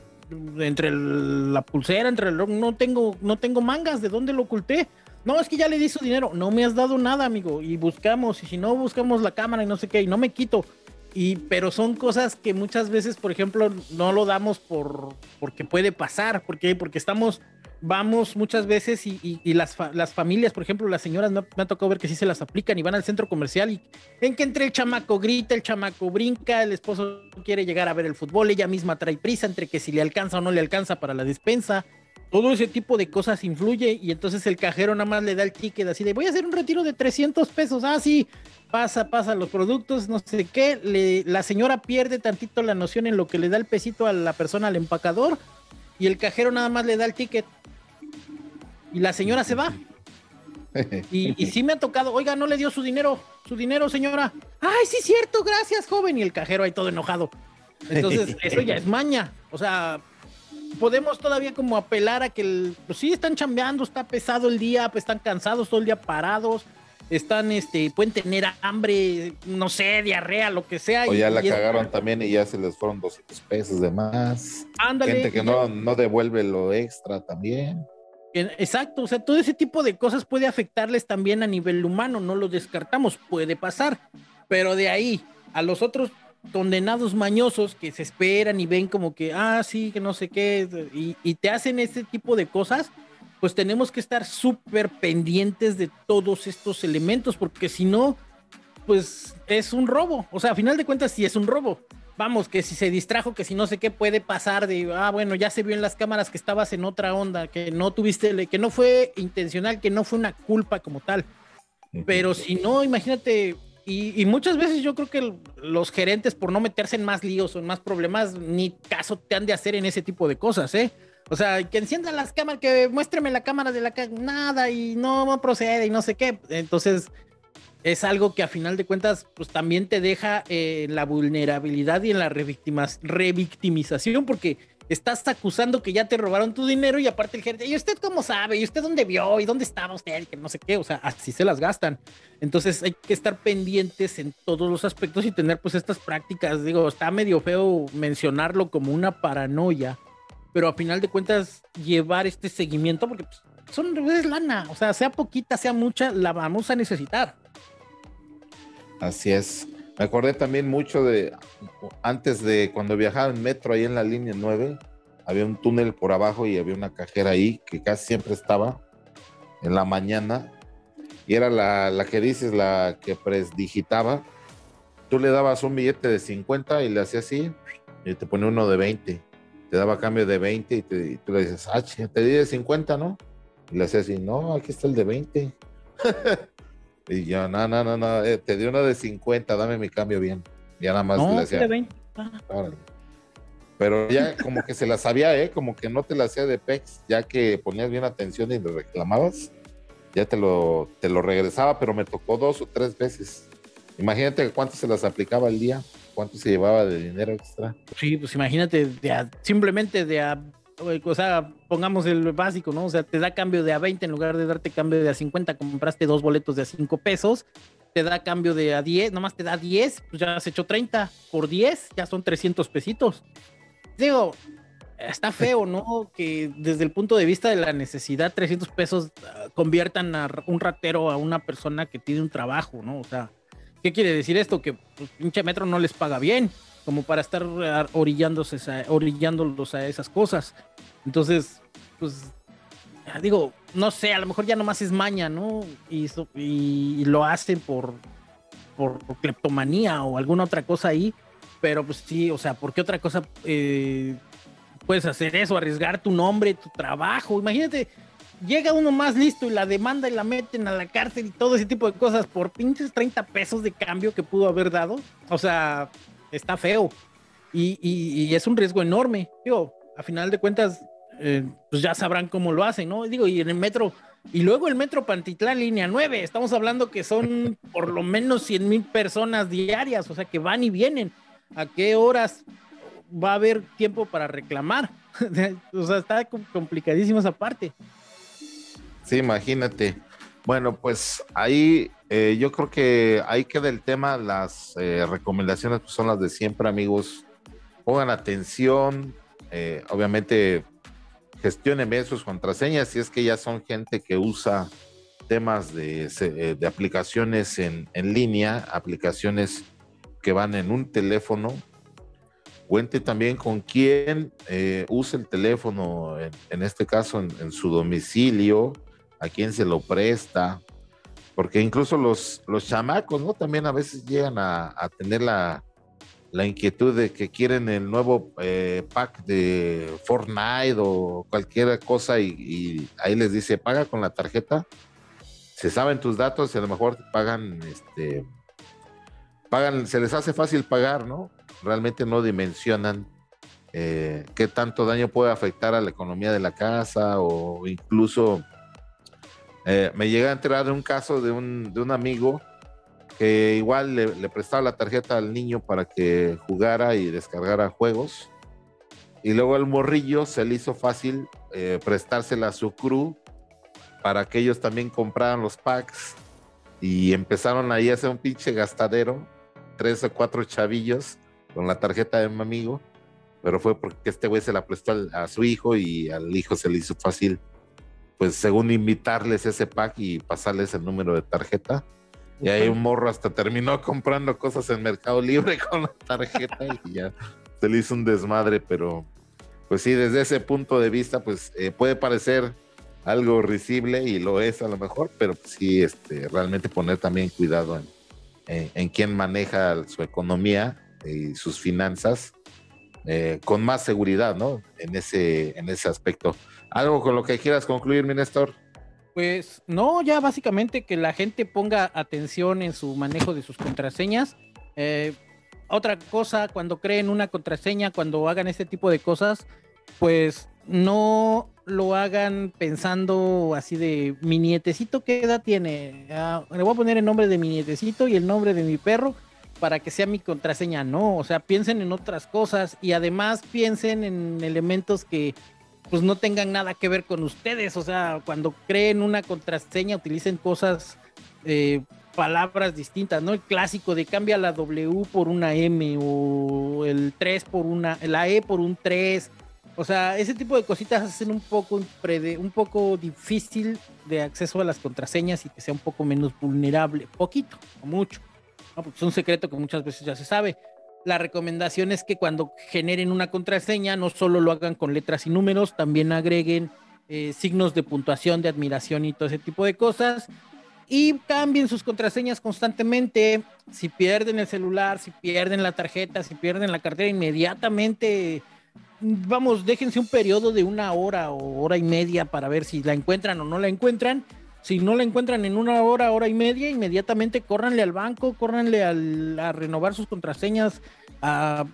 entre la pulsera, entre el no tengo, no tengo mangas, ¿de dónde lo oculté? No, es que ya le di su dinero. No me has dado nada, amigo. Y buscamos, y si no, buscamos la cámara y no sé qué, y no me quito. Y, pero son cosas que muchas veces, por ejemplo, no lo damos por porque puede pasar. ¿Por qué? Porque estamos, vamos muchas veces y, las, las, familias, por ejemplo, las señoras me, ha tocado ver que sí se las aplican y van al centro comercial y ven que entre el chamaco grita, el chamaco brinca, el esposo quiere llegar a ver el fútbol, ella misma trae prisa entre que si le alcanza o no le alcanza para la despensa. Todo ese tipo de cosas influye y entonces el cajero nada más le da el ticket así de voy a hacer un retiro de 300 pesos, ah sí, pasa, pasa los productos, no sé qué, la señora pierde tantito la noción en lo que le da el pesito a la persona, al empacador, y el cajero nada más le da el ticket. Y la señora se va. Y, y sí me ha tocado, oiga, no le dio su dinero, su dinero señora, ay sí cierto, gracias joven, y el cajero ahí todo enojado. Entonces, eso ya es maña, o sea, podemos todavía como apelar a que, el, pues sí, están chambeando, está pesado el día, pues están cansados todo el día parados, están, este, pueden tener hambre, no sé, diarrea, lo que sea. O ya la cagaron también y ya se les fueron 200 pesos de más. Ándale. Gente que no, no devuelve lo extra también. Exacto, o sea, todo ese tipo de cosas puede afectarles también a nivel humano, no lo descartamos, puede pasar, pero de ahí a los otros condenados mañosos que se esperan y ven como que, ah, sí, que no sé qué, y, te hacen ese tipo de cosas, pues tenemos que estar súper pendientes de todos estos elementos, porque si no, pues es un robo. O sea, a final de cuentas, sí es un robo. Vamos, que si se distrajo, que si no sé qué puede pasar de, ah, bueno, ya se vio en las cámaras que estabas en otra onda, que no tuviste, que no fue intencional, que no fue una culpa como tal. Pero si no, imagínate, y, muchas veces yo creo que los gerentes, por no meterse en más líos o en más problemas, ni caso te han de hacer en ese tipo de cosas, ¿eh? O sea, que enciendan las cámaras, que muéstreme la cámara de la nada y no, procede y no sé qué. Entonces, es algo que a final de cuentas, pues también te deja en la vulnerabilidad y en la revictimización, porque estás acusando que ya te robaron tu dinero y aparte el gerente, ¿y usted cómo sabe? ¿Y usted dónde vio? ¿Y dónde estaba usted? Que no sé qué, o sea, así se las gastan. Entonces hay que estar pendientes en todos los aspectos y tener pues estas prácticas, digo, está medio feo mencionarlo como una paranoia, pero a final de cuentas llevar este seguimiento porque pues, son es lana, o sea, sea poquita, sea mucha, la vamos a necesitar. Así es. Me acordé también mucho de antes de cuando viajaba en metro ahí en la línea 9, había un túnel por abajo y había una cajera ahí que casi siempre estaba en la mañana y era la, la que dices, la que presdigitaba. Tú le dabas un billete de 50 y le hacía así y te ponía uno de 20. Te daba cambio de 20 y, te, tú le dices, ah, te di de 50, ¿no? Y le hacía así, no, aquí está el de 20. Y yo, no, no, no, no, eh, te di una de 50, dame mi cambio bien. Ya nada más le hacía. Ah. Pero ya como que se la sabía, ¿eh? Como que no te la hacía de PEX, ya que ponías bien atención y le reclamabas, ya te lo, te lo regresaba, pero me tocó dos o tres veces. Imagínate cuánto se las aplicaba al día, cuánto se llevaba de dinero extra. Sí, pues imagínate, simplemente de a o sea, pongamos el básico, ¿no? O sea, te da cambio de a 20 en lugar de darte cambio de a 50, compraste dos boletos de a 5 pesos, te da cambio de a 10, nomás te da 10, pues ya has hecho 30 por 10, ya son 300 pesitos. Digo, está feo, ¿no? Que desde el punto de vista de la necesidad, 300 pesos ah, conviertan a un ratero a una persona que tiene un trabajo, ¿no? O sea, ¿qué quiere decir esto? Que pues, pinche metro no les paga bien como para estar orillándose orillándolos a esas cosas. Entonces, pues, digo, no sé, a lo mejor ya nomás es maña, ¿no? Y, lo hacen por, por, cleptomanía o alguna otra cosa ahí, pero pues sí, o sea, ¿por qué otra cosa eh, puedes hacer eso? Arriesgar tu nombre, tu trabajo. Imagínate, llega uno más listo y la demanda y la meten a la cárcel y todo ese tipo de cosas por pinches 30 pesos de cambio que pudo haber dado. O sea, está feo. Y, es un riesgo enorme. Digo, a final de cuentas, eh, pues ya sabrán cómo lo hacen, ¿no? Digo, y en el metro, y luego el metro Pantitlán, línea 9, estamos hablando que son por lo menos 100 mil personas diarias, o sea, que van y vienen. ¿A qué horas va a haber tiempo para reclamar? o sea, está complicadísimo esa parte. Sí, imagínate. Bueno, pues ahí eh, yo creo que ahí queda el tema. Las eh, recomendaciones pues, son las de siempre, amigos. Pongan atención. Eh, obviamente, gestionen bien sus contraseñas. Si es que ya son gente que usa temas de, aplicaciones en, en, línea, aplicaciones que van en un teléfono. Cuente también con quién usa el teléfono, en, este caso en su domicilio a quién se lo presta, porque incluso los, los chamacos, ¿no? También a veces llegan a, tener la, inquietud de que quieren el nuevo eh, pack de Fortnite o cualquier cosa y, ahí les dice, paga con la tarjeta, se saben tus datos y a lo mejor pagan, este, pagan, se les hace fácil pagar, ¿no? Realmente no dimensionan eh, qué tanto daño puede afectar a la economía de la casa o incluso eh, me llegué a enterar de un caso de un, amigo que igual le, prestaba la tarjeta al niño para que jugara y descargara juegos. Y luego el morrillo se le hizo fácil eh, prestársela a su crew para que ellos también compraran los packs. Y empezaron ahí a hacer un pinche gastadero, tres o cuatro chavillos con la tarjeta de mi amigo. Pero fue porque este güey se la prestó a su hijo y al hijo se le hizo fácil pues según invitarles ese pack y pasarles el número de tarjeta. Y ahí un morro hasta terminó comprando cosas en Mercado Libre con la tarjeta y ya se le hizo un desmadre, pero pues sí, desde ese punto de vista, pues eh, puede parecer algo risible y lo es a lo mejor, pero pues sí, este, realmente poner también cuidado en, en, quién maneja su economía y sus finanzas eh, con más seguridad, ¿no? En ese, en ese aspecto. ¿Algo con lo que quieras concluir, mi Néstor? Pues no, ya básicamente que la gente ponga atención en su manejo de sus contraseñas. Eh, otra cosa, cuando creen una contraseña, cuando hagan este tipo de cosas, pues no lo hagan pensando así de mi nietecito, ¿qué edad tiene? Ah, le voy a poner el nombre de mi nietecito y el nombre de mi perro para que sea mi contraseña. No, o sea, piensen en otras cosas y además piensen en elementos que pues no tengan nada que ver con ustedes. O sea, cuando creen una contraseña utilicen cosas, eh, palabras distintas, ¿no? El clásico de cambia la W por una M o el 3 por una, la E por un 3. O sea, ese tipo de cositas hacen un poco, un poco difícil de acceso a las contraseñas y que sea un poco menos vulnerable, poquito mucho. es un secreto que muchas veces ya se sabe. La recomendación es que cuando generen una contraseña no solo lo hagan con letras y números, también agreguen eh, signos de puntuación, de admiración y todo ese tipo de cosas. Y cambien sus contraseñas constantemente. Si pierden el celular, si pierden la tarjeta, si pierden la cartera, inmediatamente vamos, déjense un periodo de una hora o hora y media para ver si la encuentran o no la encuentran. Si no la encuentran en una hora, hora y media, inmediatamente córranle al banco, córranle a renovar sus contraseñas, a,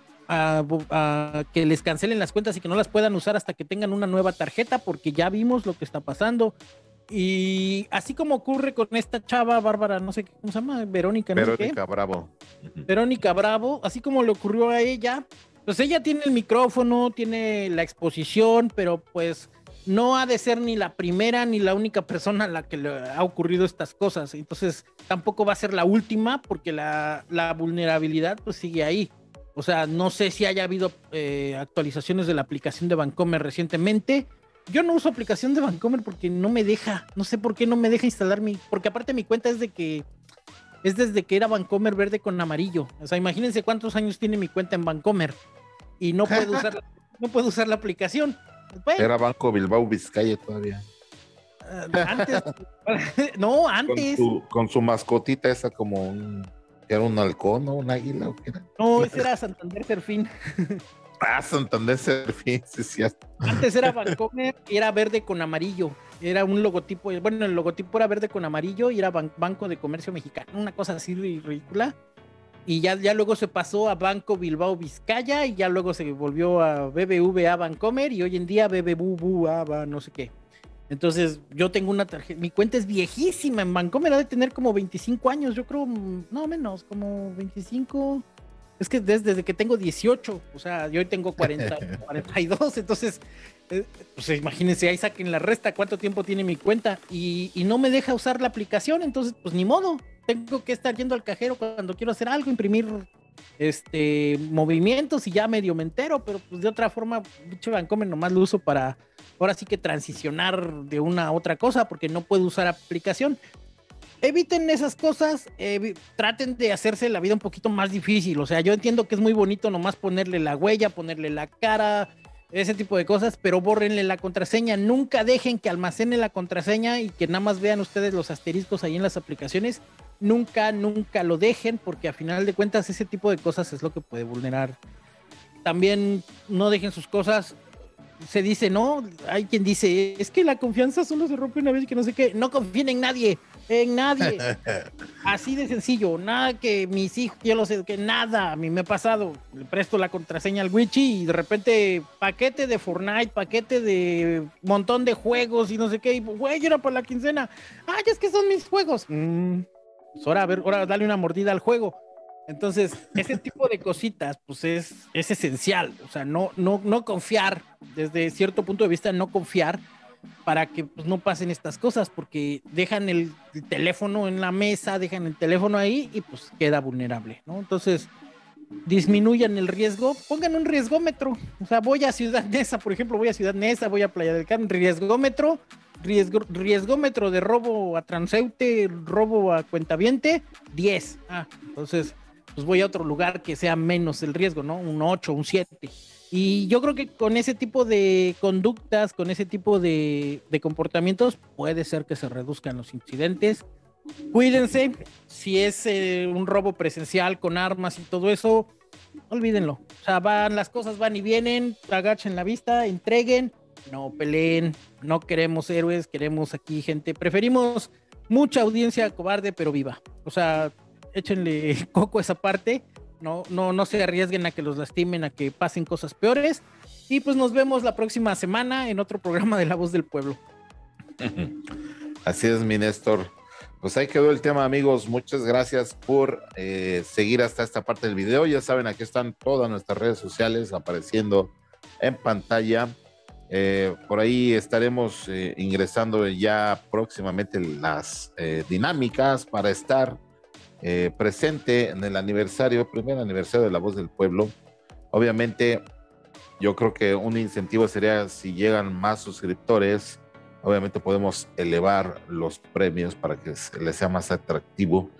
que les cancelen las cuentas y que no las puedan usar hasta que tengan una nueva tarjeta, porque ya vimos lo que está pasando. Y así como ocurre con esta chava, Bárbara, no sé cómo se llama, Verónica, no Verónica Bravo. Verónica Bravo, así como le ocurrió a ella, pues ella tiene el micrófono, tiene la exposición, pero pues no ha de ser ni la primera ni la única persona a la que le ha ocurrido estas cosas. Entonces tampoco va a ser la última porque la, vulnerabilidad pues sigue ahí. O sea, no sé si haya habido eh, actualizaciones de la aplicación de Vancomer recientemente. Yo no uso aplicación de Vancomer porque no me deja. No sé por qué no me deja instalar mi. Porque aparte mi cuenta es de que es desde que era Vancomer verde con amarillo. O sea, imagínense cuántos años tiene mi cuenta en Vancomer y no puedo usar, no puedo usar la aplicación. Era Banco Bilbao Vizcaya todavía. Ah, antes, no, antes. Con su, mascotita esa como un, era un halcón o un águila o qué era. No, ese era Santander Serfín. Ah, Santander Serfín, sí. Antes era Vancomer y era verde con amarillo. Era un logotipo, bueno, el logotipo era verde con amarillo y era Banco de Comercio Mexicano, una cosa así ridícula. Y ya, ya luego se pasó a Banco Bilbao Vizcaya y ya luego se volvió a BBVA Bancomer y hoy en día BBVA no sé qué. Entonces yo tengo una tarjeta, mi cuenta es viejísima en Bancomer, ha de tener como 25 años, yo creo, no menos, como 25. Es que desde, que tengo 18, o sea, yo hoy tengo 40, 42, entonces, eh, pues imagínense, ahí saquen la resta, cuánto tiempo tiene mi cuenta y, y, no me deja usar la aplicación, entonces, pues ni modo, tengo que estar yendo al cajero cuando quiero hacer algo, imprimir este movimientos y ya medio me entero, pero pues de otra forma, dicho Vancomer nomás lo uso para ahora sí que transicionar de una a otra cosa, porque no puedo usar aplicación eviten esas cosas, traten de hacerse la vida un poquito más difícil. O sea, yo entiendo que es muy bonito nomás ponerle la huella, ponerle la cara, ese tipo de cosas, pero bórrenle la contraseña. Nunca dejen que almacene la contraseña y que nada más vean ustedes los asteriscos ahí en las aplicaciones. Nunca, nunca lo dejen, porque a final de cuentas ese tipo de cosas es lo que puede vulnerar. También no dejen sus cosas se dice, no, hay quien dice, es que la confianza solo se rompe una vez que no sé qué, no confíen en nadie, en nadie. Así de sencillo, nada que mis hijos, yo lo sé, que nada, a mí me ha pasado, le presto la contraseña al Wichi y de repente paquete de Fortnite, paquete de montón de juegos y no sé qué, y güey, era para la quincena, ay, es que son mis juegos. Mm, pues ahora, a ver, ahora dale una mordida al juego. Entonces, ese tipo de cositas, pues es, es esencial. O sea, no, no, no confiar, desde cierto punto de vista, no confiar para que pues, no pasen estas cosas, porque dejan el, teléfono en la mesa, dejan el teléfono ahí y pues queda vulnerable, ¿no? Entonces, disminuyan el riesgo, pongan un riesgómetro. O sea, voy a Ciudad Neza, por ejemplo, voy a Ciudad Neza, voy a Playa del Carmen, riesgómetro, riesgo, riesgómetro de robo a transeúnte, robo a cuentaviente, 10. Ah, entonces pues voy a otro lugar que sea menos el riesgo, ¿no? Un 8, un 7. Y yo creo que con ese tipo de conductas, con ese tipo de, comportamientos, puede ser que se reduzcan los incidentes. Cuídense, si es eh, un robo presencial con armas y todo eso, olvídenlo. O sea, van, las cosas van y vienen, agachen la vista, entreguen, no peleen, no queremos héroes, queremos aquí gente, preferimos mucha audiencia cobarde pero viva. O sea, échenle coco a esa parte, no, no, no se arriesguen a que los lastimen, a que pasen cosas peores Y pues nos vemos la próxima semana en otro programa de La Voz del Pueblo. Así es, mi Néstor. Pues ahí quedó el tema, amigos. Muchas gracias por eh, seguir hasta esta parte del video. Ya saben, aquí están todas nuestras redes sociales apareciendo en pantalla. Eh, por ahí estaremos eh, ingresando ya próximamente las dinámicas para estar presente en el aniversario, primer aniversario de La Voz del Pueblo. Obviamente, yo creo que un incentivo sería si llegan más suscriptores obviamente podemos elevar los premios para que les sea más atractivo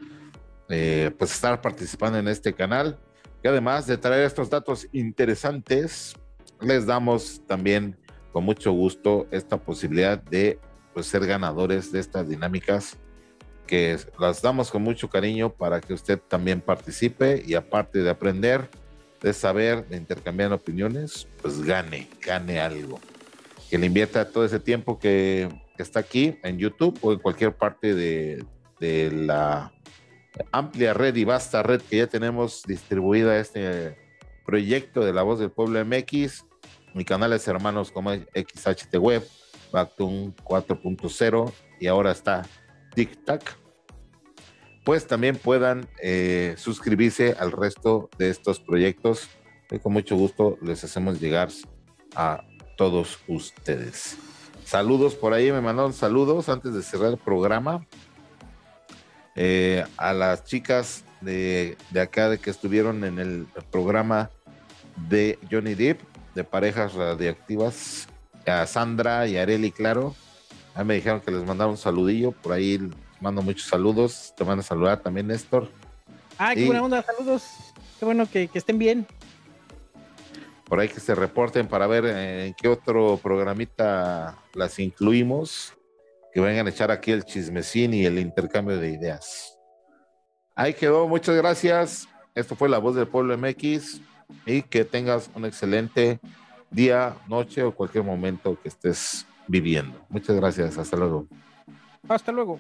eh, pues estar participando en este canal y además de traer estos datos interesantes les damos también con mucho gusto esta posibilidad de pues, ser ganadores de estas dinámicas que las damos con mucho cariño para que usted también participe y aparte de aprender, de saber, de intercambiar opiniones, pues gane, gane algo. Que le invierta todo ese tiempo que, está aquí en YouTube o en cualquier parte de, la amplia red y vasta red que ya tenemos distribuida este proyecto de La Voz del Pueblo MX, mi canales hermanos como XHT Web, Bactun 4.0 y ahora está TikTok, pues también puedan eh, suscribirse al resto de estos proyectos que con mucho gusto les hacemos llegar a todos ustedes. Saludos por ahí, me mandaron saludos antes de cerrar el programa. Eh, a las chicas de, acá de que estuvieron en el programa de Johnny Depp, de parejas radiactivas, a Sandra y Areli, claro. A me dijeron que les mandaron un saludillo, por ahí mando muchos saludos. Te van a saludar también, Néstor. Ah, qué buena onda, saludos. Qué bueno que estén bien por ahí que se reporten para ver en qué otro programita las incluimos, que vengan a echar aquí el chismecín y el intercambio de ideas. Ahí quedó, muchas gracias. Esto fue La Voz del Pueblo MX y que tengas un excelente día, noche o cualquier momento que estés viviendo. Muchas gracias, hasta luego. Hasta luego.